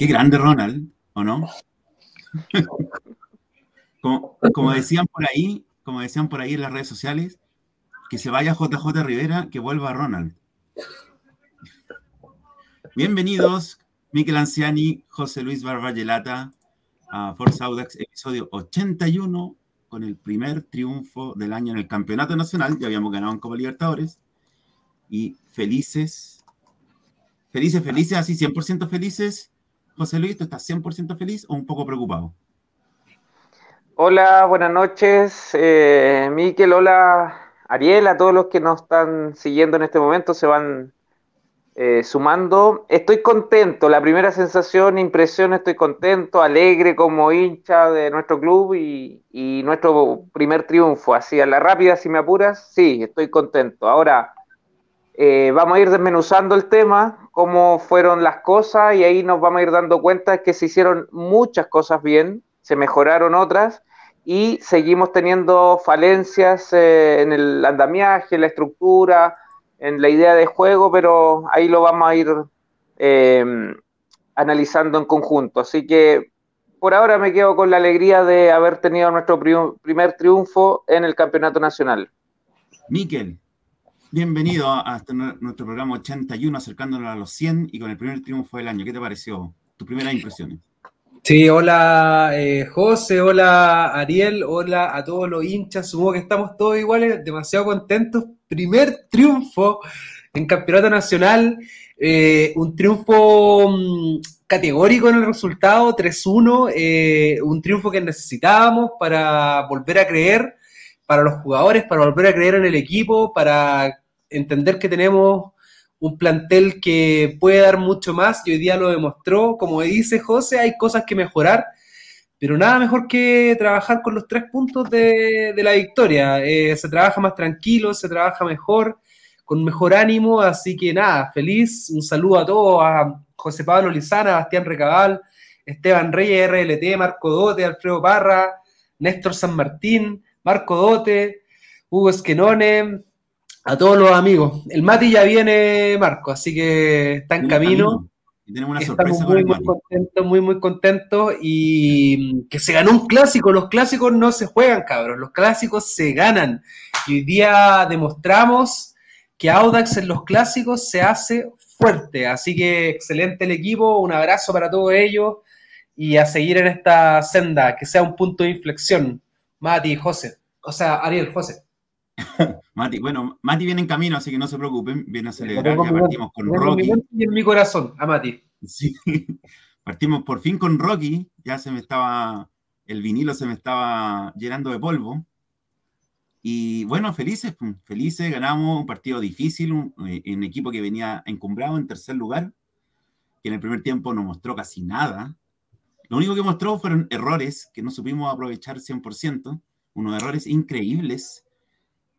Qué grande Ronald, ¿o no? como, decían por ahí, como decían por ahí en las redes sociales, que se vaya JJ Rivera, que vuelva Ronald. Bienvenidos, Miquel Anciani, José Luis Barballelata, a Forza Audax, episodio 81, con el primer triunfo del año en el Campeonato Nacional. Ya habíamos ganado en Copa Libertadores. Y felices, felices, felices, así 100% felices José Luis, ¿tú estás 100% feliz o un poco preocupado? Hola, buenas noches, eh, Miquel, hola Ariel, a todos los que nos están siguiendo en este momento, se van eh, sumando. Estoy contento, la primera sensación, impresión, estoy contento, alegre como hincha de nuestro club y, nuestro primer triunfo, así a la rápida, si me apuras, sí, estoy contento. Ahora, eh, vamos a ir desmenuzando el tema, cómo fueron las cosas y ahí nos vamos a ir dando cuenta que se hicieron muchas cosas bien, se mejoraron otras y seguimos teniendo falencias eh, en el andamiaje, en la estructura, en la idea de juego, pero ahí lo vamos a ir eh, analizando en conjunto. Así que por ahora me quedo con la alegría de haber tenido nuestro primer triunfo en el Campeonato Nacional. Miquel, Bienvenido a, este nuestro programa 81, acercándonos a los 100 y con el primer triunfo del año. ¿Qué te pareció? Tus primeras impresiones. Sí, hola eh, José, hola Ariel, hola a todos los hinchas. Supongo que estamos todos iguales, demasiado contentos. Primer triunfo en Campeonato Nacional, eh, un triunfo mm, categórico en el resultado, 3-1, eh, un triunfo que necesitábamos para volver a creer para los jugadores, para volver a creer en el equipo, para entender que tenemos un plantel que puede dar mucho más y hoy día lo demostró. Como dice José, hay cosas que mejorar, pero nada mejor que trabajar con los tres puntos de, la victoria. Eh, se trabaja más tranquilo, se trabaja mejor, con mejor ánimo, así que nada, feliz. Un saludo a todos, a José Pablo Lizana, Bastián Recabal, Esteban Reyes, RLT, Marco Dote, Alfredo Parra, Néstor San Martín, Marco Dote, Hugo Esquenone, a todos los amigos. El Mati ya viene, Marco, así que está en camino. Y tenemos una sorpresa muy, muy contentos, muy, muy contentos. Y que se ganó un clásico. Los clásicos no se juegan, cabros. Los clásicos se ganan. Y hoy día demostramos que Audax en los clásicos se hace fuerte. Así que excelente el equipo. Un abrazo para todos ellos. Y a seguir en esta senda, que sea un punto de inflexión. Mati, José. O sea, Ariel, José. Mati, bueno, Mati viene en camino, así que no se preocupen, viene a celebrar, ya partimos con Rocky. Y en mi corazón, a Mati. Sí, partimos por fin con Rocky, ya se me estaba, el vinilo se me estaba llenando de polvo. Y bueno, felices, felices, ganamos un partido difícil, un, eh, un, equipo que venía encumbrado en tercer lugar, que en el primer tiempo no mostró casi nada. Lo único que mostró fueron errores que no supimos aprovechar 100%, unos errores increíbles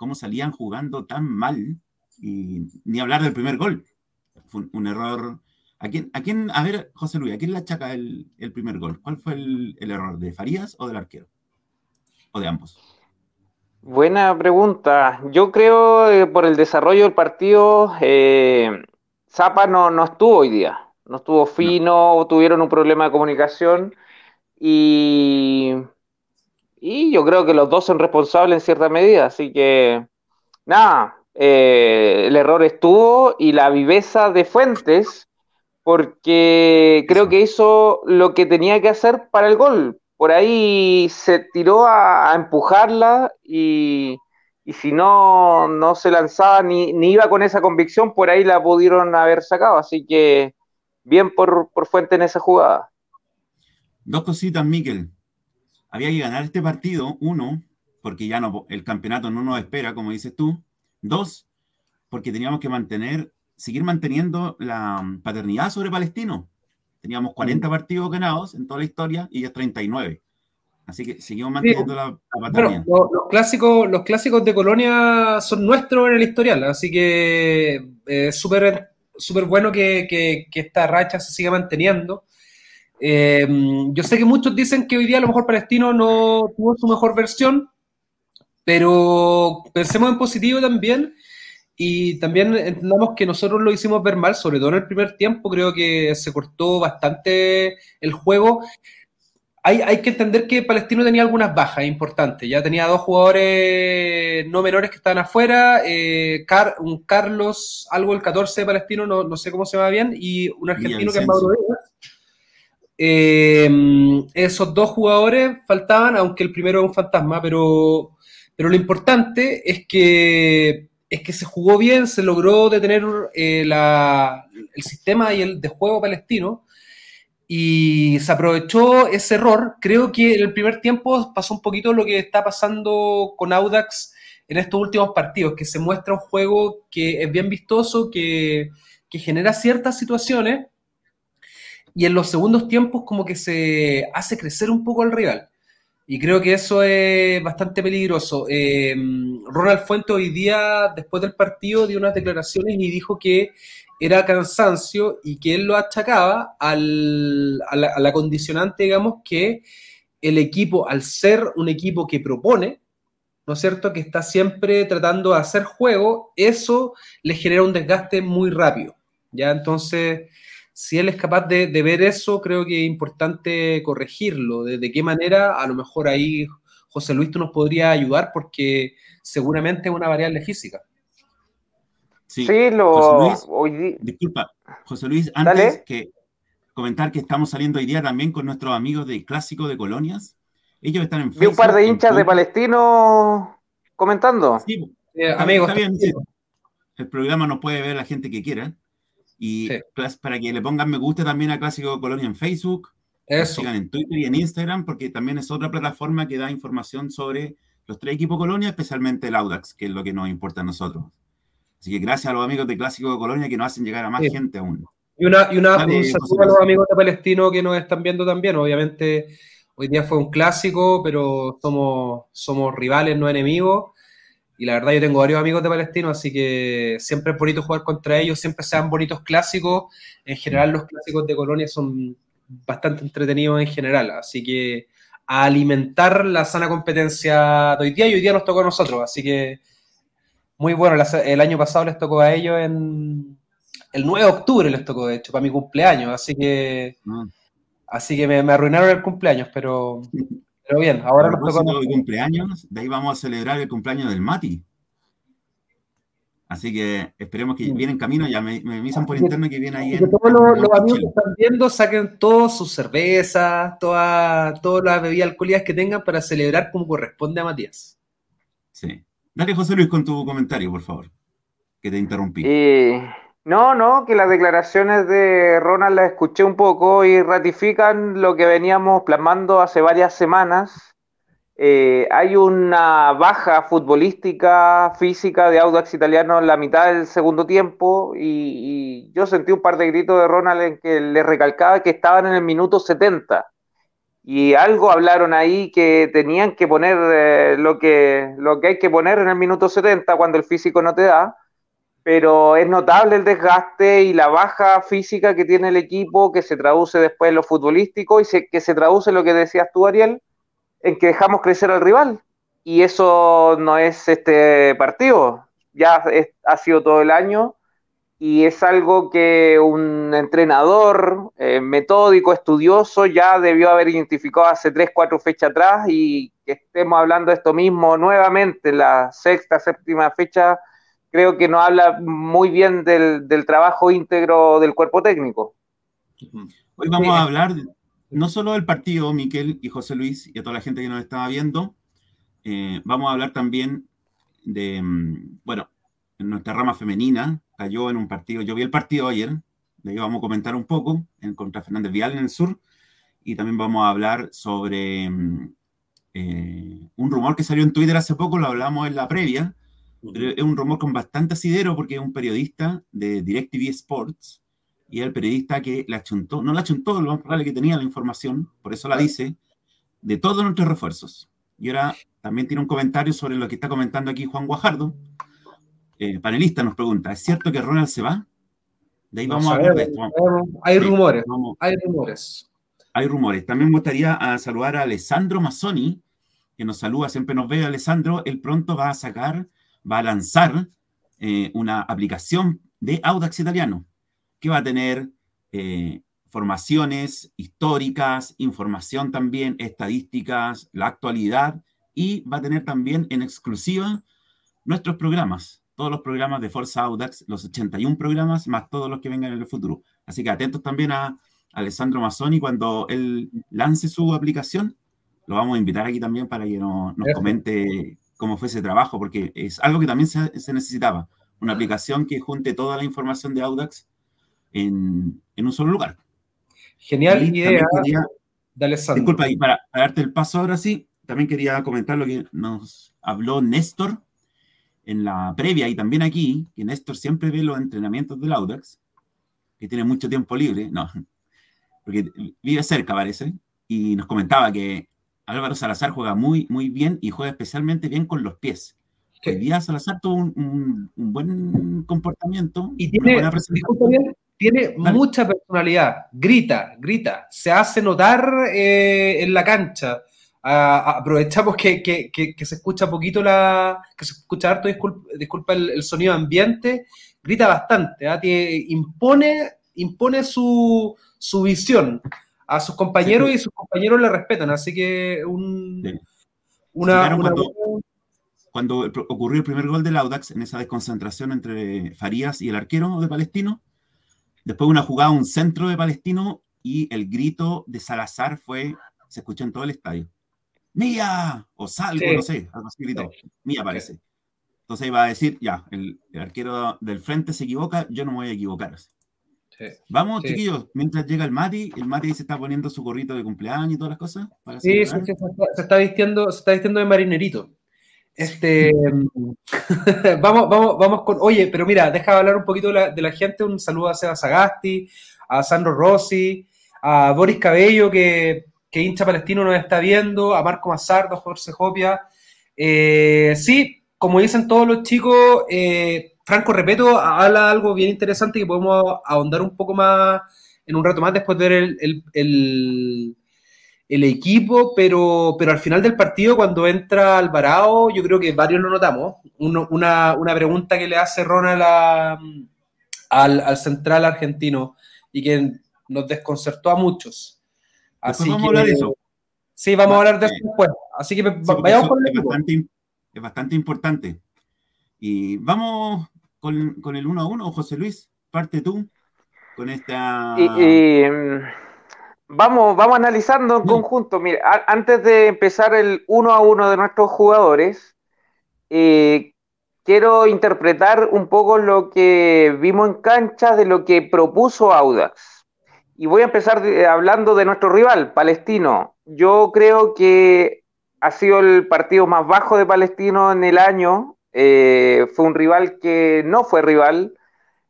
cómo salían jugando tan mal y ni hablar del primer gol. Fue un, error. ¿A quién, ¿A quién, a ver, José Luis, ¿a quién le achaca el, el primer gol? ¿Cuál fue el, el, error? ¿De Farías o del arquero? ¿O de ambos? Buena pregunta. Yo creo que por el desarrollo del partido, eh, Zapa no, no estuvo hoy día. No estuvo fino, no. tuvieron un problema de comunicación y y yo creo que los dos son responsables en cierta medida, así que nada, eh, el error estuvo y la viveza de Fuentes, porque creo que hizo lo que tenía que hacer para el gol. Por ahí se tiró a, empujarla y, y, si no, no se lanzaba ni, ni, iba con esa convicción, por ahí la pudieron haber sacado. Así que bien por, por Fuentes en esa jugada. Dos cositas, Miquel había que ganar este partido, uno, porque ya no, el campeonato no nos espera, como dices tú. Dos, porque teníamos que mantener, seguir manteniendo la paternidad sobre Palestino. Teníamos 40 mm. partidos ganados en toda la historia y es 39. Así que seguimos manteniendo la, la los, clásicos, los clásicos de Colonia son nuestros en el historial, así que es eh, súper súper bueno que, que, esta racha se siga manteniendo. Eh, yo sé que muchos dicen que hoy día a lo mejor Palestino no tuvo su mejor versión, pero pensemos en positivo también y también entendamos que nosotros lo hicimos ver mal, sobre todo en el primer tiempo, creo que se cortó bastante el juego hay, que entender que Palestino tenía algunas bajas importantes. Ya tenía dos jugadores no menores que estaban afuera, eh, un Carlos, algo el 14 de Palestino, no, sé cómo se llama bien, y un argentino que es Mauro eh, esos dos jugadores faltaban, aunque el primero es un fantasma, pero, pero lo importante es que, es que se jugó bien, se logró detener eh, el sistema y el de juego palestino y se aprovechó ese error. Creo que en el primer tiempo pasó un poquito lo que está pasando con Audax en estos últimos partidos, que se muestra un juego que es bien vistoso, que, genera ciertas situaciones, y en los segundos tiempos como que se hace crecer un poco al rival. Y creo que eso es bastante peligroso. Eh, Ronald Fuente hoy día, después del partido, dio unas declaraciones y dijo que era cansancio y que él lo achacaba al, a, la, condicionante, digamos, que el equipo, al ser un equipo que propone, ¿no es cierto?, que está siempre tratando de hacer juego, eso le genera un desgaste muy rápido, ¿ya? Entonces, si él es capaz de, ver eso, creo que es importante corregirlo. ¿De, qué manera? A lo mejor ahí José Luis tú nos podría ayudar porque seguramente es una variable física. Sí, lo. Disculpa, José Luis, antes que comentar que estamos saliendo hoy día también con nuestros amigos del Clásico de Colonias. Ellos están en Facebook. Vi un par de hinchas de Palestino comentando. Sí, eh, amigos. El programa nos puede ver la gente que quiera. Y para que le pongan me gusta también a Clásico de Colonia en Facebook. Eso. Sigan en Twitter y en Instagram, porque también es otra plataforma que da información sobre los tres equipos Colonia, especialmente el Audax, que es lo que nos importa a nosotros. Así que gracias a los amigos de Clásico de Colonia que nos hacen llegar a más gente aún. Y, una, y una, un saludo a los amigos de Palestino que nos están viendo también. Obviamente, hoy día fue un clásico, pero somos, somos rivales, no enemigos. Y la verdad, yo tengo varios amigos de Palestino, así que siempre es bonito jugar contra ellos, siempre sean bonitos clásicos. En general, los clásicos de Colonia son bastante entretenidos en general. Así que a alimentar la sana competencia de hoy día y hoy día nos tocó a nosotros. Así que muy bueno. El año pasado les tocó a ellos en. El 9 de octubre les tocó, de hecho, para mi cumpleaños. Así que. Ah. Así que me, arruinaron el cumpleaños, pero. Pero bien, ahora nos tocó. El cumpleaños, de ahí vamos a celebrar el cumpleaños del Mati. Así que esperemos que viene en camino, ya me, me avisan por internet que viene ahí. En, todos los, amigos que están viendo saquen todas sus cervezas, todas, todas las bebidas alcohólicas que tengan para celebrar como corresponde a Matías. Sí. Dale, José Luis, con tu comentario, por favor, que te interrumpí. Eh, no, no, que las declaraciones de Ronald las escuché un poco y ratifican lo que veníamos plasmando hace varias semanas. Eh, hay una baja futbolística, física de Audax Italiano en la mitad del segundo tiempo y, yo sentí un par de gritos de Ronald en que le recalcaba que estaban en el minuto 70 y algo hablaron ahí que tenían que poner eh, lo, que, lo que hay que poner en el minuto 70 cuando el físico no te da, pero es notable el desgaste y la baja física que tiene el equipo que se traduce después en lo futbolístico y que se traduce en lo que decías tú, Ariel, en que dejamos crecer al rival. Y eso no es este partido, ya ha sido todo el año y es algo que un entrenador eh, metódico, estudioso, ya debió haber identificado hace tres, cuatro fechas atrás y que estemos hablando de esto mismo nuevamente, la sexta, séptima fecha, creo que nos habla muy bien del, trabajo íntegro del cuerpo técnico. Hoy vamos a hablar no solo del partido, Miquel y José Luis, y a toda la gente que nos estaba viendo, eh, vamos a hablar también de, mm, bueno, en nuestra rama femenina, cayó en un partido, yo vi el partido ayer, de ahí vamos a comentar un poco, en contra Fernández Vial en el sur, y también vamos a hablar sobre mm, eh, un rumor que salió en Twitter hace poco, lo hablamos en la previa, pero es un rumor con bastante asidero porque es un periodista de DirecTV Sports, y el periodista que la chuntó, no la chuntó, lo más probable que tenía la información, por eso la dice, de todos nuestros refuerzos. Y ahora también tiene un comentario sobre lo que está comentando aquí Juan Guajardo. Eh, panelista nos pregunta, ¿es cierto que Ronald se va? De ahí vamos a ver Hay rumores, hay rumores. Hay rumores. También me gustaría ah, saludar a Alessandro Mazzoni, que nos saluda, siempre nos ve Alessandro. Él pronto va a sacar, va a lanzar eh, una aplicación de Audax italiano, que va a tener eh, formaciones históricas, información también, estadísticas, la actualidad, y va a tener también en exclusiva nuestros programas, todos los programas de Forza Audax, los 81 programas, más todos los que vengan en el futuro. Así que atentos también a Alessandro Mazzoni cuando él lance su aplicación. Lo vamos a invitar aquí también para que nos, comente cómo fue ese trabajo, porque es algo que también se, necesitaba, una aplicación que junte toda la información de Audax en, un solo lugar. Genial idea de Alessandro. Disculpa, y para, darte el paso ahora sí, también quería comentar lo que nos habló Néstor en la previa y también aquí, que Néstor siempre ve los entrenamientos del Audax, que tiene mucho tiempo libre, no, porque vive cerca, parece, y nos comentaba que Álvaro Salazar juega muy, muy bien y juega especialmente bien con los pies. Hoy día Salazar tuvo un, buen comportamiento. Y tiene, tiene mucha personalidad, grita, grita, se hace notar eh, en la cancha. aprovechamos que, que, que, se escucha poquito la. que se escucha harto, disculpa, el, sonido ambiente, grita bastante, ¿ah? impone, impone su, su visión a sus compañeros y sus compañeros le respetan, así que un, una, cuando, ocurrió el primer gol del Audax, en esa desconcentración entre Farías y el arquero de Palestino, después una jugada, un centro de Palestino y el grito de Salazar fue, se escuchó en todo el estadio. ¡Mía! O salgo, no sé, algo así gritó. Mía parece. Entonces iba a decir, ya, el, arquero del frente se equivoca, yo no me voy a equivocar. Vamos, chiquillos, mientras llega el Mati, el Mati se está poniendo su gorrito de cumpleaños y todas las cosas. sí, se, está, vistiendo, se está vistiendo de marinerito. Este, vamos, vamos, vamos con, oye, pero mira, deja hablar un poquito de la, gente, un saludo a Seba Sagasti, a Sandro Rossi, a Boris Cabello, que, que hincha palestino nos está viendo, a Marco Mazardo, a Jorge Jopia. Eh, sí, como dicen todos los chicos, eh, Franco Repeto habla algo bien interesante que podemos ahondar un poco más en un rato más después de ver el, equipo, pero, pero al final del partido, cuando entra Alvarado, yo creo que varios lo notamos. una, pregunta que le hace Ronald al, central argentino y que nos desconcertó a muchos. Así vamos a hablar de eso. Sí, vamos a hablar de eso después. Así que vayamos con el es es bastante importante. Y vamos con, el 1 a 1, José Luis, parte tú con esta... Mm, vamos, vamos analizando en conjunto. Mira, antes de empezar el 1 a 1 de nuestros jugadores, eh, quiero interpretar un poco lo que vimos en cancha de lo que propuso Audax. Y voy a empezar hablando de nuestro rival, Palestino. Yo creo que ha sido el partido más bajo de Palestino en el año, eh, fue un rival que no fue rival.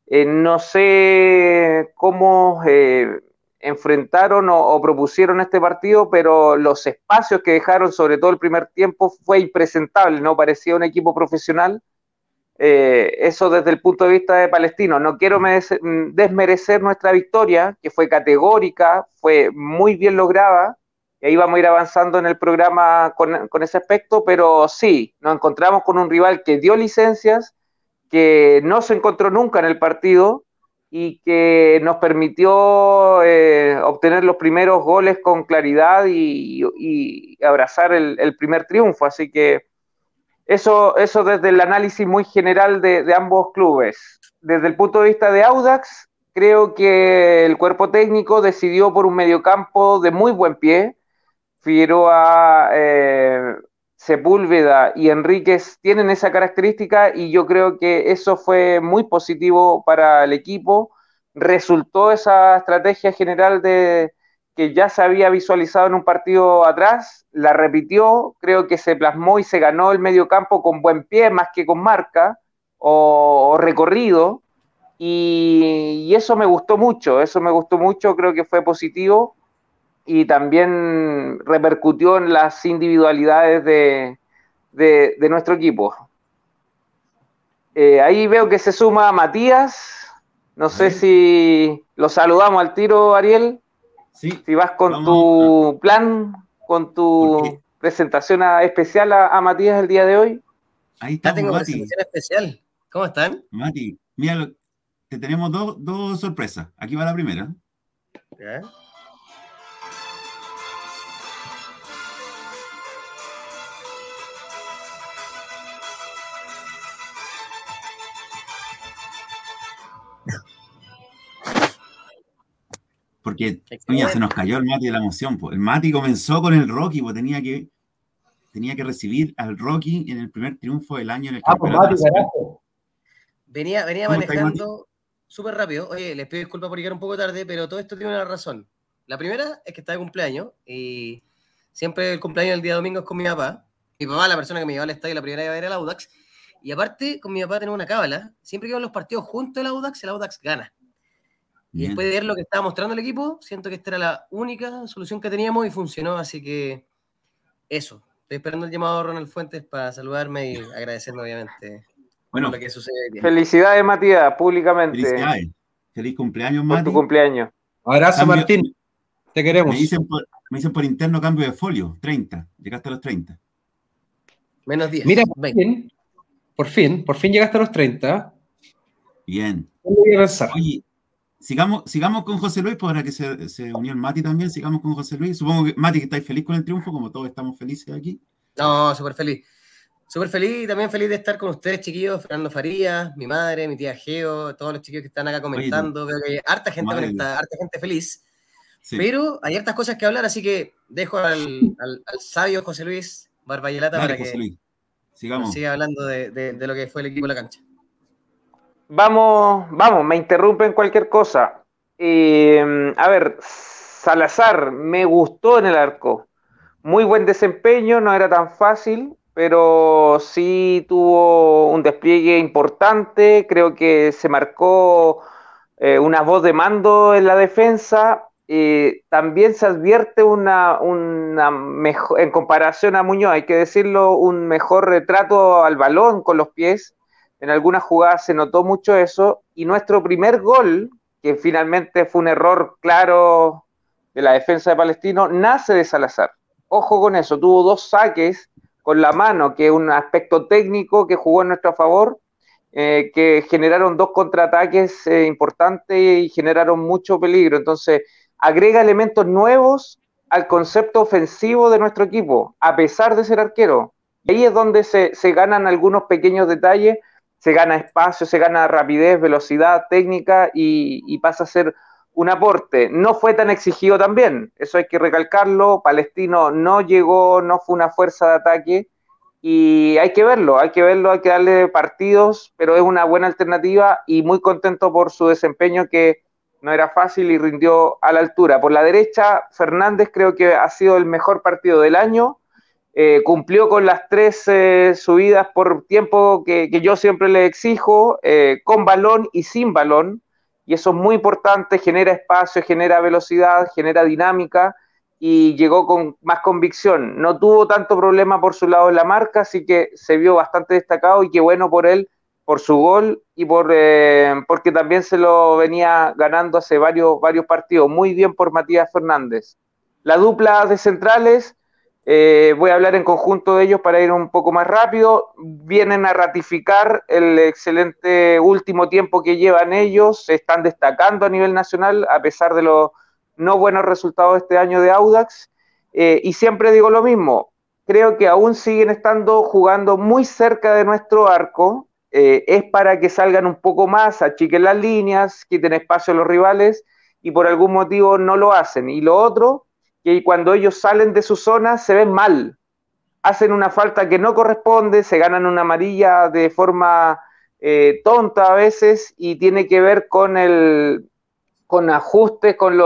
Eh, no sé cómo eh, enfrentaron o, propusieron este partido, pero los espacios que dejaron, sobre todo el primer tiempo, fue impresentable, no parecía un equipo profesional. eso desde el punto de vista de Palestino. No quiero desmerecer nuestra victoria, que fue categórica, fue muy bien lograda, y ahí vamos a ir avanzando en el programa con, ese aspecto, pero sí, nos encontramos con un rival que dio licencias, que no se encontró nunca en el partido y que nos permitió eh, obtener los primeros goles con claridad y, abrazar el, primer triunfo. Así que eso, eso desde el análisis muy general de, de ambos clubes. Desde el punto de vista de Audax, creo que el cuerpo técnico decidió por un mediocampo de muy buen pie, Figueroa, eh, Sepúlveda y Enríquez tienen esa característica y yo creo que eso fue muy positivo para el equipo. Resultó esa estrategia general de que ya se había visualizado en un partido atrás, la repitió, creo que se plasmó y se ganó el medio campo con buen pie más que con marca o, recorrido. y, eso me gustó mucho, eso me gustó mucho, creo que fue positivo y también repercutió en las individualidades de, de, nuestro equipo. Eh, ahí veo que se suma Matías. No sé si lo saludamos al tiro, Ariel. Sí. Si vas con tu plan, con tu presentación especial a, Matías el día de hoy. Ahí está. tengo presentación especial. ¿Cómo están? Mati, mira, te tenemos dos, dos sorpresas. Aquí va la primera. Porque se nos cayó el Mati de la emoción. El Mati comenzó con el Rocky, pues tenía que, tenía que recibir al Rocky en el primer triunfo del año en el ah, pues, campeonato. venía, venía manejando súper rápido. Oye, les pido disculpas por llegar un poco tarde, pero todo esto tiene una razón. La primera es que está de cumpleaños y siempre el cumpleaños el día domingo es con mi papá. Mi papá, la persona que me llevaba al estadio la primera vez era el Audax. Y aparte, con mi papá tenemos una cábala. Siempre que van los partidos junto al Audax, el Audax gana. Y después de ver lo que estaba mostrando el equipo, siento que esta era la única solución que teníamos y funcionó, así que eso. Estoy esperando el llamado a Ronald Fuentes para saludarme y agradecerme, obviamente, bueno, lo que sucede. Felicidades, Matías, públicamente. Felicidades. Feliz cumpleaños, Mati. tu cumpleaños. Abrazo, Martín. Te queremos. Me dicen, por, interno cambio de folio, 30. Llegaste a los 30. Menos 10. Mira, por fin, por fin, por fin llegaste a los 30. Bien. Voy a. Oye, sigamos, sigamos con José Luis, para que se, se, unió el Mati también, sigamos con José Luis. Supongo que, Mati, que estáis feliz con el triunfo, como todos estamos felices aquí. No, súper feliz. Súper feliz y también feliz de estar con ustedes, chiquillos. Fernando Farías, mi madre, mi tía Geo, todos los chiquillos que están acá comentando. Veo que hay harta gente conectada, harta gente feliz. Pero hay hartas cosas que hablar, así que dejo al, al, sabio José Luis Barbayelata para que Sigamos. siga hablando de, de lo que fue el equipo de la cancha. Vamos, vamos, me interrumpen cualquier cosa. Eh, a ver, Salazar, me gustó en el arco. Muy buen desempeño, no era tan fácil, pero sí tuvo un despliegue importante. Creo que se marcó eh, una voz de mando en la defensa. Eh, también se advierte una, una mejor, en comparación a Muñoz, hay que decirlo, un mejor retrato al balón con los pies en algunas jugadas se notó mucho eso, y nuestro primer gol, que finalmente fue un error claro de la defensa de Palestino, nace de Salazar. Ojo con eso, tuvo dos saques con la mano, que es un aspecto técnico que jugó en nuestro favor, eh, que generaron dos contraataques eh, importantes y generaron mucho peligro. Entonces, agrega elementos nuevos al concepto ofensivo de nuestro equipo, a pesar de ser arquero. Ahí es donde se, se ganan algunos pequeños detalles se gana espacio, se gana rapidez, velocidad, técnica y, pasa a ser un aporte. No fue tan exigido también, eso hay que recalcarlo. Palestino no llegó, no fue una fuerza de ataque y hay que verlo, hay que verlo, hay que darle partidos, pero es una buena alternativa y muy contento por su desempeño que no era fácil y rindió a la altura. Por la derecha, Fernández creo que ha sido el mejor partido del año eh, cumplió con las tres eh, subidas por tiempo que, yo siempre le exijo, eh, con balón y sin balón, y eso es muy importante, genera espacio, genera velocidad, genera dinámica, y llegó con más convicción. No tuvo tanto problema por su lado en la marca, así que se vio bastante destacado y qué bueno por él, por su gol y por porque también se lo venía ganando hace varios, varios partidos. Muy bien por Matías Fernández. La dupla de centrales eh, voy a hablar en conjunto de ellos para ir un poco más rápido. Vienen a ratificar el excelente último tiempo que llevan ellos. Se están destacando a nivel nacional a pesar de los no buenos resultados de este año de Audax. Eh, y siempre digo lo mismo. Creo que aún siguen estando jugando muy cerca de nuestro arco. Eh, es para que salgan un poco más, achiquen las líneas, quiten espacio a los rivales y por algún motivo no lo hacen. Y lo otro que cuando ellos salen de su zona se ven mal, hacen una falta que no corresponde, se ganan una amarilla de forma eh, tonta a veces y tiene que ver con el con ajustes con,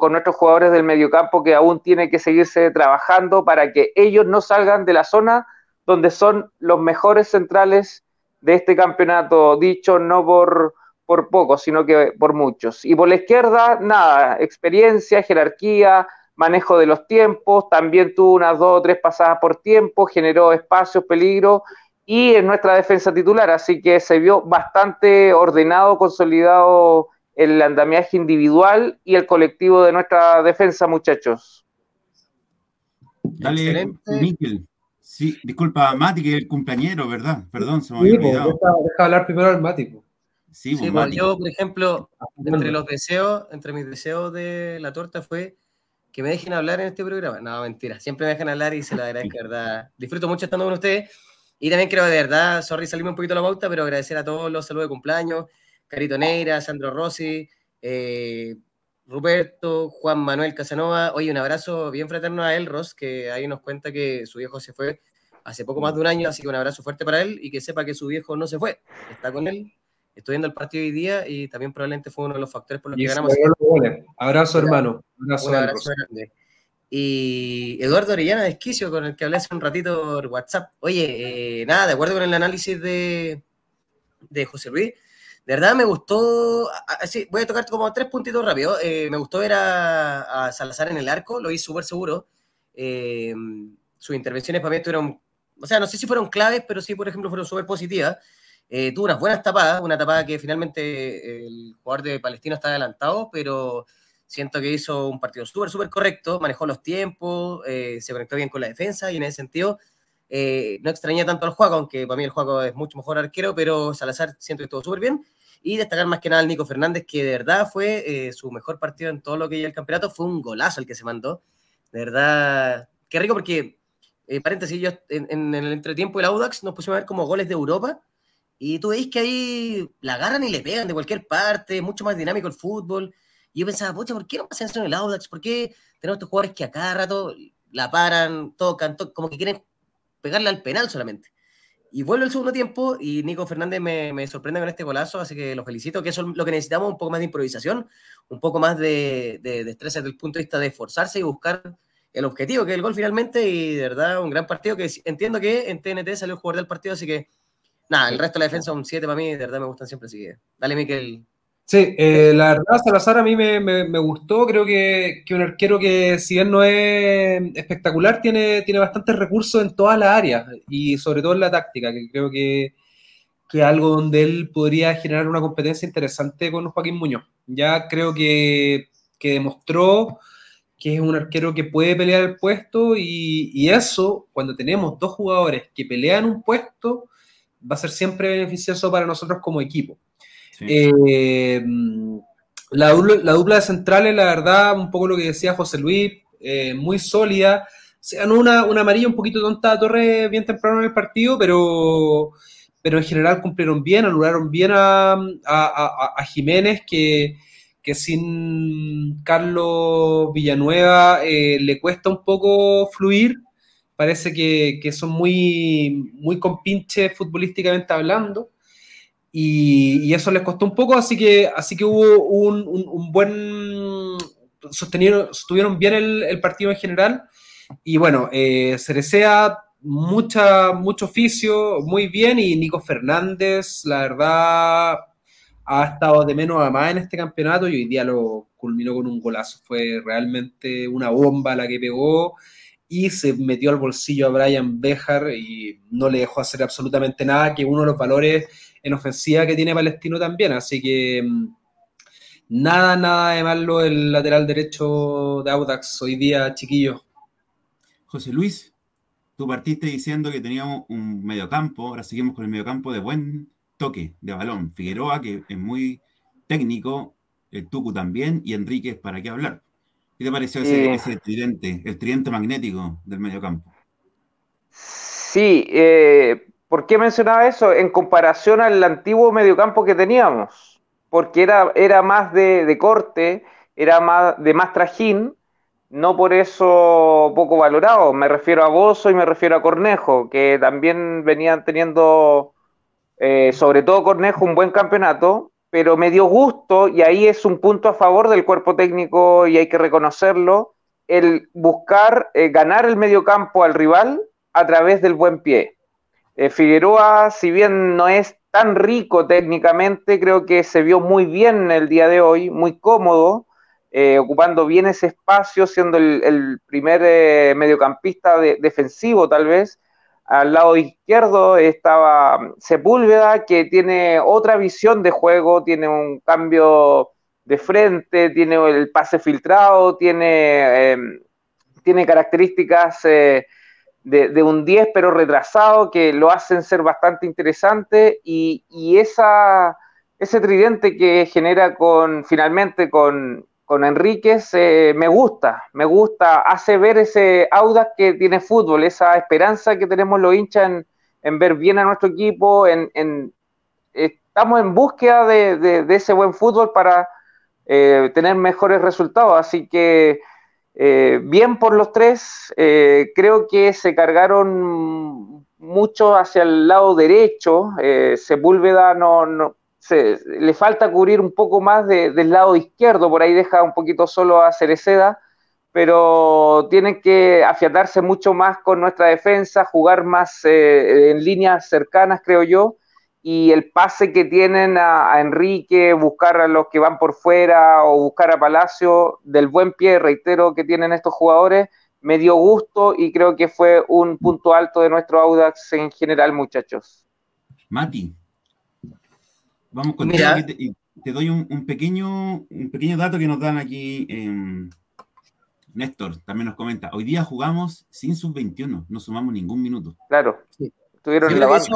con nuestros jugadores del mediocampo que aún tiene que seguirse trabajando para que ellos no salgan de la zona donde son los mejores centrales de este campeonato, dicho no por, por pocos, sino que por muchos. Y por la izquierda, nada, experiencia, jerarquía, manejo de los tiempos, también tuvo unas dos o tres pasadas por tiempo, generó espacios, peligro y en nuestra defensa titular, así que se vio bastante ordenado, consolidado el andamiaje individual y el colectivo de nuestra defensa, muchachos. Dale, Miquel. Sí, disculpa, Mati, que es el cumpleañero, ¿verdad? Perdón, se me había olvidado. Deja, hablar primero al Mati. Sí, pues, pues yo, por ejemplo, entre los deseos, entre mis deseos de la torta fue que me dejen hablar en este programa. No, mentira, siempre me dejan hablar y se lo agradezco, verdad. Disfruto mucho estando con ustedes. Y también quiero, de verdad, sorry, salirme un poquito la pauta, pero agradecer a todos los saludos de cumpleaños, Carito Neira, Sandro Rossi, eh, Ruperto, Juan Manuel Casanova. Oye, un abrazo bien fraterno a Elros, que ahí nos cuenta que su viejo se fue hace poco más de un año, así que un abrazo fuerte para él y que sepa que su viejo no se fue, está con él estoy viendo el partido hoy día y también probablemente fue uno de los factores por los que ganamos. Abrazo, hermano. Abrazo, un abrazo grande. Y Eduardo Orellana de Esquicio, con el que hablé hace un ratito por WhatsApp. Oye, eh, nada, de acuerdo con el análisis de, de José Luis, de verdad me gustó, así, voy a tocar como tres puntitos rápido. Eh, me gustó ver a, Salazar en el arco, lo vi súper seguro. Eh, sus intervenciones para mí fueron, o sea, no sé si fueron claves, pero sí, por ejemplo, fueron súper positivas. Eh, tuvo unas buenas tapadas, una tapada que finalmente el jugador de Palestino está adelantado, pero siento que hizo un partido súper, súper correcto, manejó los tiempos, eh, se conectó bien con la defensa y en ese sentido eh, no extrañé tanto al juego, aunque para mí el juego es mucho mejor arquero, pero Salazar siento que estuvo súper bien. Y destacar más que nada al Nico Fernández, que de verdad fue su mejor partido en todo lo que ya el campeonato, fue un golazo el que se mandó. De verdad, qué rico porque, paréntesis, yo en, en, el entretiempo del Audax nos pusimos a ver como goles de Europa y tú veis que ahí la agarran y le pegan de cualquier parte, mucho más dinámico el fútbol. Y yo pensaba, pucha, ¿por qué no pasa eso en el Audax? ¿Por qué tenemos estos jugadores que a cada rato la paran, tocan, como que quieren pegarle al penal solamente? Y vuelve el segundo tiempo y Nico Fernández me, me, sorprende con este golazo, así que lo felicito, que eso es lo que necesitamos, un poco más de improvisación, un poco más de, de destreza desde el punto de vista de esforzarse y buscar el objetivo, que es el gol finalmente, y de verdad un gran partido, que entiendo que en TNT salió el jugador del partido, así que Nada, el resto de la defensa un 7 para mí, de verdad me gustan siempre, así que dale, Miquel. Sí, eh, la verdad, Salazar a mí me, me, gustó. Creo que, que, un arquero que, si bien no es espectacular, tiene, tiene bastantes recursos en todas las áreas y sobre todo en la táctica, que creo que, que es algo donde él podría generar una competencia interesante con Joaquín Muñoz. Ya creo que, que demostró que es un arquero que puede pelear el puesto y, y, eso, cuando tenemos dos jugadores que pelean un puesto, va a ser siempre beneficioso para nosotros como equipo. Eh, la, dupla, de centrales, la verdad, un poco lo que decía José Luis, eh, muy sólida. Se ganó una, una, amarilla un poquito tonta a Torre bien temprano en el partido, pero, pero en general cumplieron bien, anularon bien a, a, Jiménez, que, que, sin Carlos Villanueva eh, le cuesta un poco fluir parece que, son muy, muy compinches futbolísticamente hablando. Y, eso les costó un poco, así que, así que hubo un, buen. Sostenieron, sostuvieron bien el, partido en general. Y bueno, eh, Cerecea, mucha, mucho oficio, muy bien. Y Nico Fernández, la verdad, ha estado de menos a más en este campeonato y hoy día lo culminó con un golazo. Fue realmente una bomba la que pegó y se metió al bolsillo a Brian Bejar y no le dejó hacer absolutamente nada, que uno de los valores en ofensiva que tiene Palestino también. Así que mm, nada, nada de malo el lateral derecho de Audax hoy día, chiquillos. José Luis, tú partiste diciendo que teníamos un mediocampo, ahora seguimos con el mediocampo de buen toque de balón. Figueroa, que es muy técnico, el Tucu también, y Enríquez, ¿para qué hablar? ¿Qué te pareció ese, eh. tridente, el tridente magnético del mediocampo? Sí, eh, ¿por qué mencionaba eso? En comparación al antiguo mediocampo que teníamos, porque era, era más de, corte, era más de más trajín, no por eso poco valorado. Me refiero a Bozo y me refiero a Cornejo, que también venían teniendo, eh, sobre todo Cornejo, un buen campeonato, pero me dio gusto, y ahí es un punto a favor del cuerpo técnico y hay que reconocerlo, el buscar eh, ganar el mediocampo al rival a través del buen pie. Eh, Figueroa, si bien no es tan rico técnicamente, creo que se vio muy bien el día de hoy, muy cómodo, eh, ocupando bien ese espacio, siendo el, primer mediocampista defensivo tal vez. Al lado izquierdo estaba Sepúlveda, que tiene otra visión de juego, tiene un cambio de frente, tiene el pase filtrado, tiene, em, tiene características de, de, un 10 pero retrasado que lo hacen ser bastante interesante y, y ese tridente que genera con finalmente con, con Enríquez eh, me gusta, me gusta, hace ver ese Audax que tiene fútbol, esa esperanza que tenemos los hinchas en, ver bien a nuestro equipo, en, estamos en búsqueda de, ese buen fútbol para eh, tener mejores resultados, así que eh, bien por los tres, creo que se cargaron mucho hacia el lado derecho, Sepúlveda no, no le falta cubrir un poco más del lado izquierdo, por ahí deja un poquito solo a Cereceda, pero tienen que afiatarse mucho más con nuestra defensa, jugar más eh, en líneas cercanas, creo yo, y el pase que tienen a, Enrique, buscar a los que van por fuera o buscar a Palacio, del buen pie, reitero, que tienen estos jugadores, me dio gusto y creo que fue un punto alto de nuestro Audax en general, muchachos. Mati, Vamos con Te, te, doy un, pequeño, un pequeño dato que nos dan aquí. Em, Néstor también nos comenta. Hoy día jugamos sin sub-21, no sumamos ningún minuto. Claro, estuvieron en la base.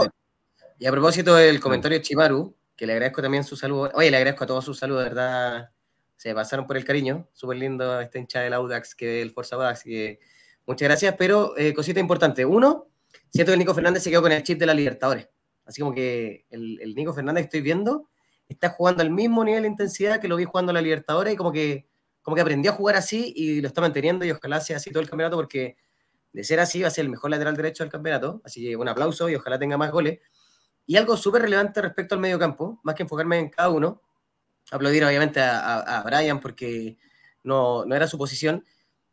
Y a propósito del comentario de Chimaru, que le agradezco también su saludo. Oye, le agradezco a todos sus saludos, de verdad. Se pasaron por el cariño. Súper lindo este hincha del Audax que el Forza Audax. Que muchas gracias, pero eh, cosita importante. Uno, siento que el Nico Fernández se quedó con el chip de la Libertadores. Así como que el, Nico Fernández que estoy viendo está jugando al mismo nivel de intensidad que lo vi jugando en la Libertadores y como que, como que aprendió a jugar así y lo está manteniendo y ojalá sea así todo el campeonato porque de ser así va a ser el mejor lateral derecho del campeonato. Así que un aplauso y ojalá tenga más goles. Y algo súper relevante respecto al medio campo, más que enfocarme en cada uno, aplaudir obviamente a, Brian porque no, no, era su posición,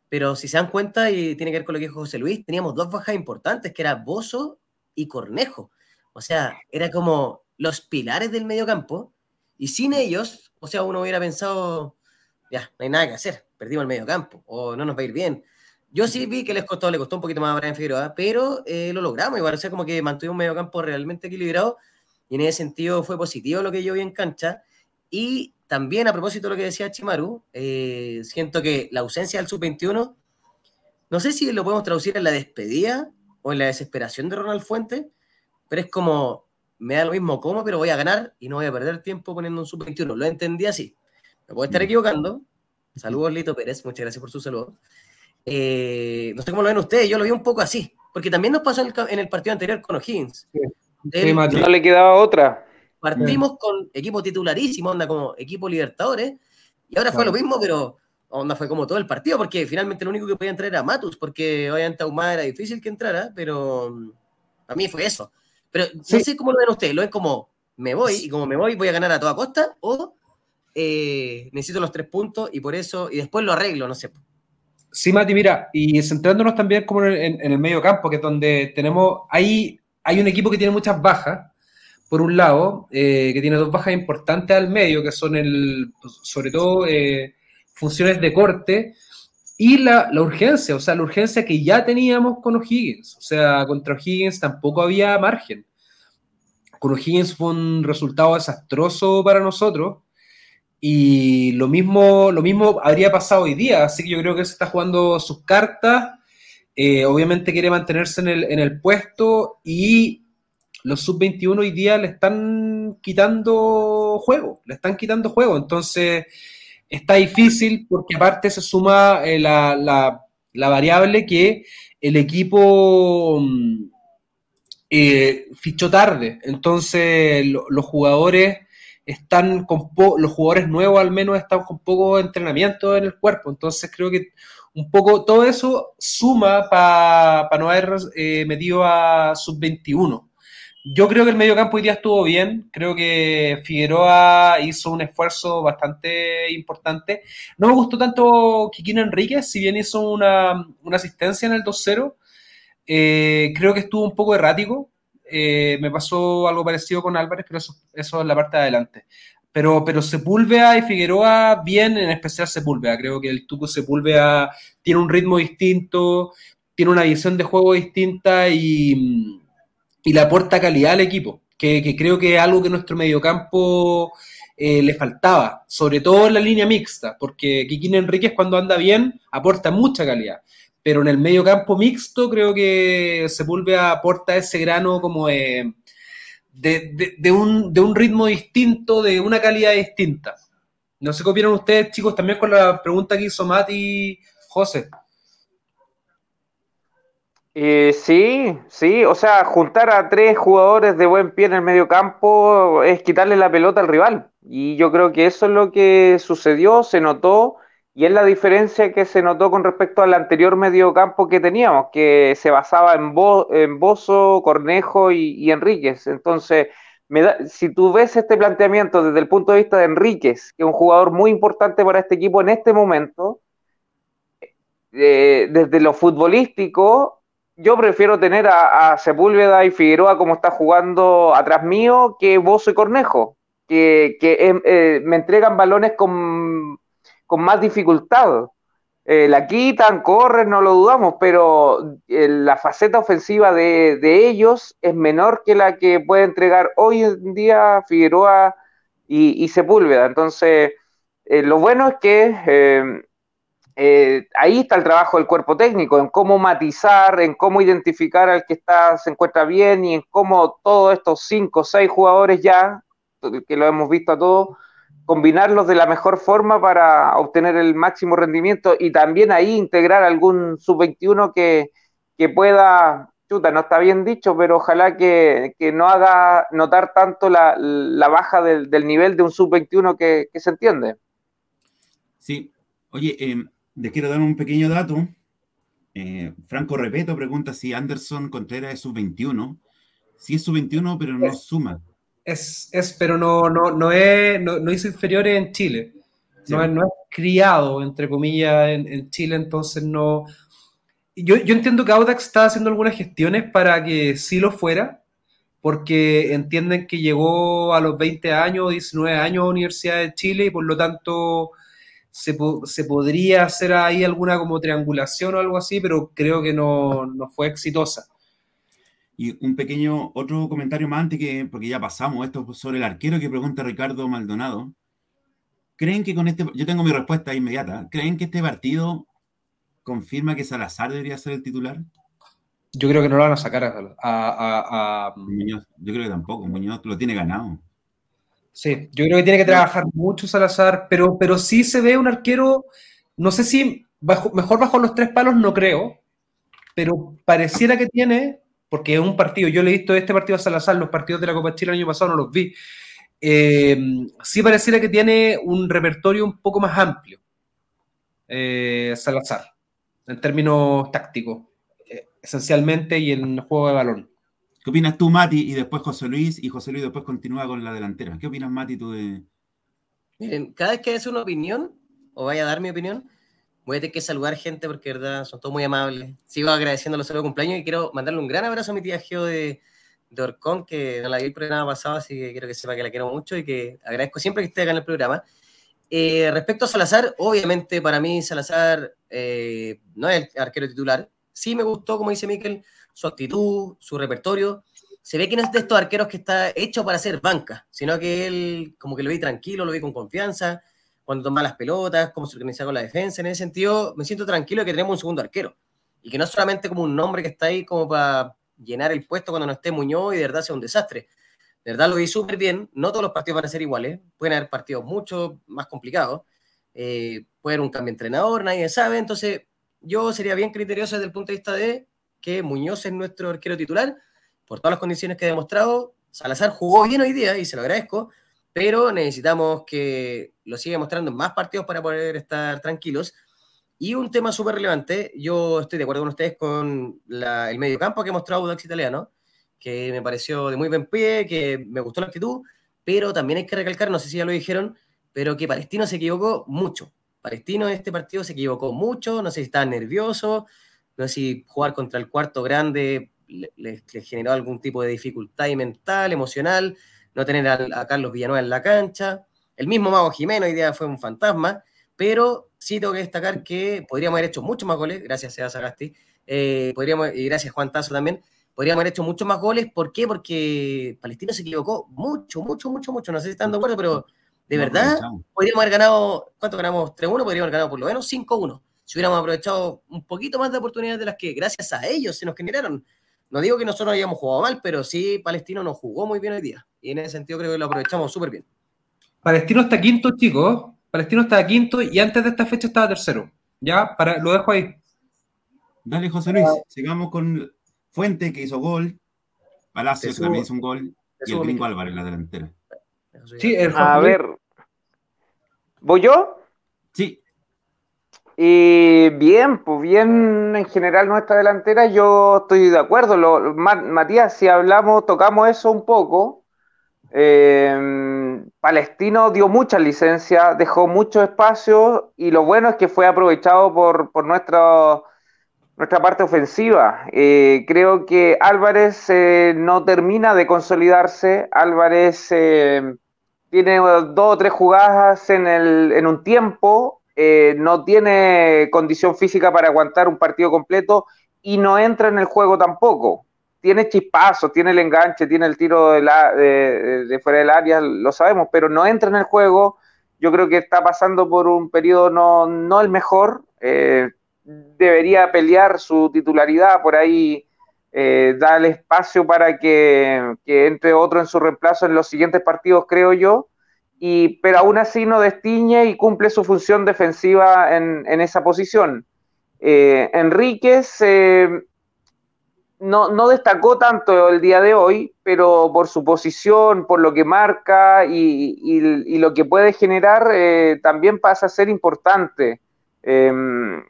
pero si se dan cuenta y tiene que ver con lo que dijo José Luis, teníamos dos bajas importantes que era Bozo y Cornejo. O sea, era como los pilares del mediocampo. Y sin ellos, o sea, uno hubiera pensado, ya, no hay nada que hacer, perdimos el mediocampo, o no nos va a ir bien. Yo sí vi que les costó, le costó un poquito más a Brian Figueroa, pero eh, lo logramos igual, o sea, como que mantuvo un mediocampo realmente equilibrado, y en ese sentido fue positivo lo que yo vi en cancha. Y también a propósito de lo que decía Chimaru, eh, siento que la ausencia del sub-21, no sé si lo podemos traducir en la despedida o en la desesperación de Ronald Fuentes, pero es como, me da lo mismo cómo, pero voy a ganar y no voy a perder tiempo poniendo un sub-21. Lo entendí así. Me puedo estar mm. equivocando. Saludos, Lito Pérez. Muchas gracias por su saludo. Eh, no sé cómo lo ven ustedes, yo lo vi un poco así. Porque también nos pasó en el, partido anterior con O'Higgins. no le quedaba otra. Partimos con equipo titularísimo, onda como equipo Libertadores, y ahora fue lo mismo, pero onda fue como todo el partido, porque finalmente lo único que podía entrar era Matus, porque obviamente Ahumada era difícil que entrara, pero mm, a mí fue eso. Pero no sé cómo lo ven ustedes, lo ven como me voy y como me voy voy a ganar a toda costa o eh, necesito los tres puntos y por eso, y después lo arreglo, no sé. Sí, Mati, mira, y centrándonos también como en, el medio campo, que es donde tenemos, ahí hay un equipo que tiene muchas bajas, por un lado, eh, que tiene dos bajas importantes al medio, que son el, pues, sobre todo eh, funciones de corte, y la, urgencia, o sea, la urgencia que ya teníamos con O'Higgins. O sea, contra O'Higgins tampoco había margen. Con O'Higgins fue un resultado desastroso para nosotros. Y lo mismo, lo mismo habría pasado hoy día. Así que yo creo que se está jugando sus cartas. Eh, obviamente quiere mantenerse en el, en el puesto. Y los sub-21 hoy día le están quitando juego. Le están quitando juego. Entonces está difícil porque aparte se suma eh, la, variable que el equipo mm, eh, fichó tarde. Entonces los jugadores están con los jugadores nuevos al menos están con poco entrenamiento en el cuerpo. Entonces creo que un poco todo eso suma para no haber eh, metido a sub-21. Yo creo que el mediocampo hoy día estuvo bien. Creo que Figueroa hizo un esfuerzo bastante importante. No me gustó tanto Kikino Enríquez, si bien hizo una, asistencia en el 2-0. Eh, creo que estuvo un poco errático. Eh, me pasó algo parecido con Álvarez, pero eso, eso es la parte de adelante. Pero, pero Sepúlveda y Figueroa bien, en especial Sepúlveda. Creo que el Tuco Sepúlveda tiene un ritmo distinto, tiene una visión de juego distinta y, y le aporta calidad al equipo, que, creo que es algo que nuestro mediocampo eh, le faltaba, sobre todo en la línea mixta, porque Kikín Enríquez cuando anda bien aporta mucha calidad, pero en el mediocampo mixto creo que Sepúlveda aporta ese grano como de de, un, de un ritmo distinto, de una calidad distinta. No sé qué opinan ustedes, chicos, también con la pregunta que hizo Mati José. Eh, sí, sí, o sea, juntar a tres jugadores de buen pie en el medio campo es quitarle la pelota al rival. Y yo creo que eso es lo que sucedió, se notó y es la diferencia que se notó con respecto al anterior mediocampo que teníamos, que se basaba en, Bo, en Bozo, Cornejo y, Enríquez. Entonces, me da, si tú ves este planteamiento desde el punto de vista de Enríquez, que es un jugador muy importante para este equipo en este momento, eh, desde lo futbolístico, yo prefiero tener a, Sepúlveda y Figueroa como está jugando atrás mío que Bozo y Cornejo, que, que eh, me entregan balones con más dificultad. Eh, la quitan, corren, no lo dudamos, pero eh, la faceta ofensiva de, ellos es menor que la que puede entregar hoy en día Figueroa y, Sepúlveda. Entonces, lo bueno es que ahí está el trabajo del cuerpo técnico, en cómo matizar, en cómo identificar al que está, se encuentra bien y en cómo todos estos cinco o seis jugadores ya, que lo hemos visto a todos, combinarlos de la mejor forma para obtener el máximo rendimiento y también ahí integrar algún sub-21 que, pueda, chuta, no está bien dicho, pero ojalá que, no haga notar tanto la, baja del, nivel de un sub-21 que, se entiende. Sí, oye, eh, les quiero dar un pequeño dato. Eh, Franco Repeto pregunta si Anderson Contreras es sub-21. Sí es sub-21, pero no suma es, es pero no, no, no, es, no, hizo inferiores en Chile. No, es, no, es criado, entre comillas, en, en Chile, entonces no. Yo, yo, entiendo que Audax está haciendo algunas gestiones para que sí lo fuera, porque entienden que llegó a los 20 años, 19 años a la Universidad de Chile y por lo tanto se, se, podría hacer ahí alguna como triangulación o algo así, pero creo que no, no fue exitosa. Y un pequeño otro comentario más antes que, porque ya pasamos esto sobre el arquero que pregunta Ricardo Maldonado. ¿Creen que con este, yo tengo mi respuesta inmediata, ¿creen que este partido confirma que Salazar debería ser el titular? Yo creo que no lo van a sacar a, Muñoz. Yo creo que tampoco, Muñoz lo tiene ganado. Sí, yo creo que tiene que trabajar mucho Salazar, pero, pero sí se ve un arquero, no sé si mejor bajo los tres palos, no creo, pero pareciera que tiene porque es un partido, yo le he visto este partido a Salazar, los partidos de la Copa Chile el año pasado no los vi. Eh, sí pareciera que tiene un repertorio un poco más amplio, eh, Salazar, en términos tácticos, eh, esencialmente, y en juego de balón. ¿Qué opinas tú, Mati, y después José Luis, y José Luis después continúa con la delantera? ¿Qué opinas, Mati, tú de...? Miren, cada vez que es una opinión, o vaya a dar mi opinión, Voy a tener que saludar gente porque, verdad, son todos muy amables. Sigo agradeciendo los saludos de cumpleaños y quiero mandarle un gran abrazo a mi tía Geo de, de Orcón, que no la vi el programa pasado, así que quiero que sepa que la quiero mucho y que agradezco siempre que esté acá en el programa. Eh, respecto a Salazar, obviamente para mí Salazar eh, no es el arquero titular. Sí me gustó, como dice Miquel, su actitud, su repertorio. Se ve que no es de estos arqueros que está hecho para ser banca, sino que él como que lo vi tranquilo, lo vi con confianza, cuando toma las pelotas, cómo se organiza con la defensa. En ese sentido, me siento tranquilo de que tenemos un segundo arquero. Y que no es solamente como un nombre que está ahí como para llenar el puesto cuando no esté Muñoz y de verdad sea un desastre. De verdad lo vi súper bien. No todos los partidos van a ser iguales. Pueden haber partidos mucho más complicados. Eh, puede haber un cambio de entrenador, nadie sabe. Entonces, yo sería bien criterioso desde el punto de vista de que Muñoz es nuestro arquero titular, por todas las condiciones que ha demostrado. Salazar jugó bien hoy día y se lo agradezco, pero necesitamos que lo siga mostrando en más partidos para poder estar tranquilos. Y un tema súper relevante, yo estoy de acuerdo con ustedes con el medio campo que ha mostrado Audax Italiano, que me pareció de muy buen pie, que me gustó la actitud, pero también hay que recalcar, no sé si ya lo dijeron, pero que Palestino se equivocó mucho. Palestino en este partido se equivocó mucho, no sé si estaba nervioso, no sé si jugar contra el cuarto grande le, generó algún tipo de dificultad mental, emocional, no tener a, Carlos Villanueva en la cancha. El mismo Mago Jimeno hoy día fue un fantasma, pero sí tengo que destacar que podríamos haber hecho muchos más goles, gracias a Sagasti, eh, podríamos, y gracias Juan Tazo también, podríamos haber hecho muchos más goles. ¿Por qué? Porque Palestino se equivocó mucho, mucho, mucho, mucho. No sé si están de acuerdo, pero de verdad podríamos haber ganado, ¿cuánto ganamos? 3-1, podríamos haber ganado por lo menos 5-1. Si hubiéramos aprovechado un poquito más de oportunidades de las que gracias a ellos se nos generaron. No digo que nosotros hayamos jugado mal, pero sí Palestino nos jugó muy bien hoy día. Y en ese sentido creo que lo aprovechamos súper bien. Palestino está quinto, chicos. Palestino está quinto y antes de esta fecha estaba tercero. Ya, para, lo dejo ahí. Dale, José Luis. Sigamos con Fuente, que hizo gol. Palacio, que también hizo un gol. Y el Gringo Álvarez, la delantera. Sí, a ver. ¿Voy yo? Sí. Y bien, pues bien en general nuestra delantera, yo estoy de acuerdo. Lo, Matías, si hablamos, tocamos eso un poco. Eh, Palestino dio muchas licencias, dejó mucho espacio y lo bueno es que fue aprovechado por, por nuestra, nuestra parte ofensiva. Eh, creo que Álvarez eh, no termina de consolidarse. Álvarez tiene dos o tres jugadas en, el, en un tiempo eh, no tiene condición física para aguantar un partido completo y no entra en el juego tampoco. Tiene chispazos, tiene el enganche, tiene el tiro de, la, de, fuera del área, lo sabemos, pero no entra en el juego. Yo creo que está pasando por un periodo no, no el mejor. Eh, debería pelear su titularidad por ahí. Eh, darle espacio para que, entre otro en su reemplazo en los siguientes partidos, creo yo pero aún así no destiñe y cumple su función defensiva en, esa posición. Eh, Enríquez no, destacó tanto el día de hoy, pero por su posición, por lo que marca y, lo que puede generar, eh, también pasa a ser importante. Em,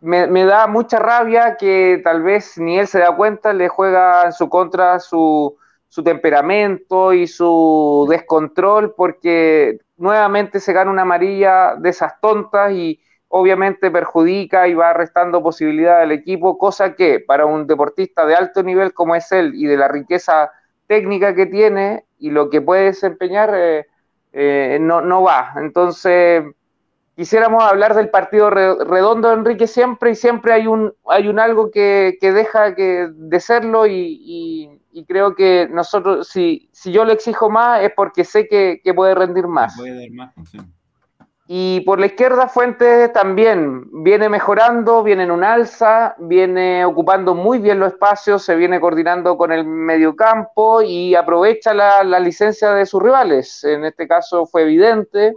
me, me, da mucha rabia que tal vez ni él se da cuenta, le juega en su contra su, su temperamento y su descontrol, porque nuevamente se gana una amarilla de esas tontas y obviamente perjudica y va restando posibilidad al equipo, cosa que para un deportista de alto nivel como es él y de la riqueza técnica que tiene y lo que puede desempeñar, eh, eh, no, no va. Entonces, quisiéramos hablar del partido redondo Enrique siempre y siempre hay un, hay un algo que, deja que, de serlo y, y creo que nosotros, si, si yo le exijo más, es porque sé que, puede rendir más. Y por la izquierda, Fuentes también viene mejorando, viene en un alza, viene ocupando muy bien los espacios, se viene coordinando con el mediocampo y aprovecha la, licencia de sus rivales. En este caso fue evidente,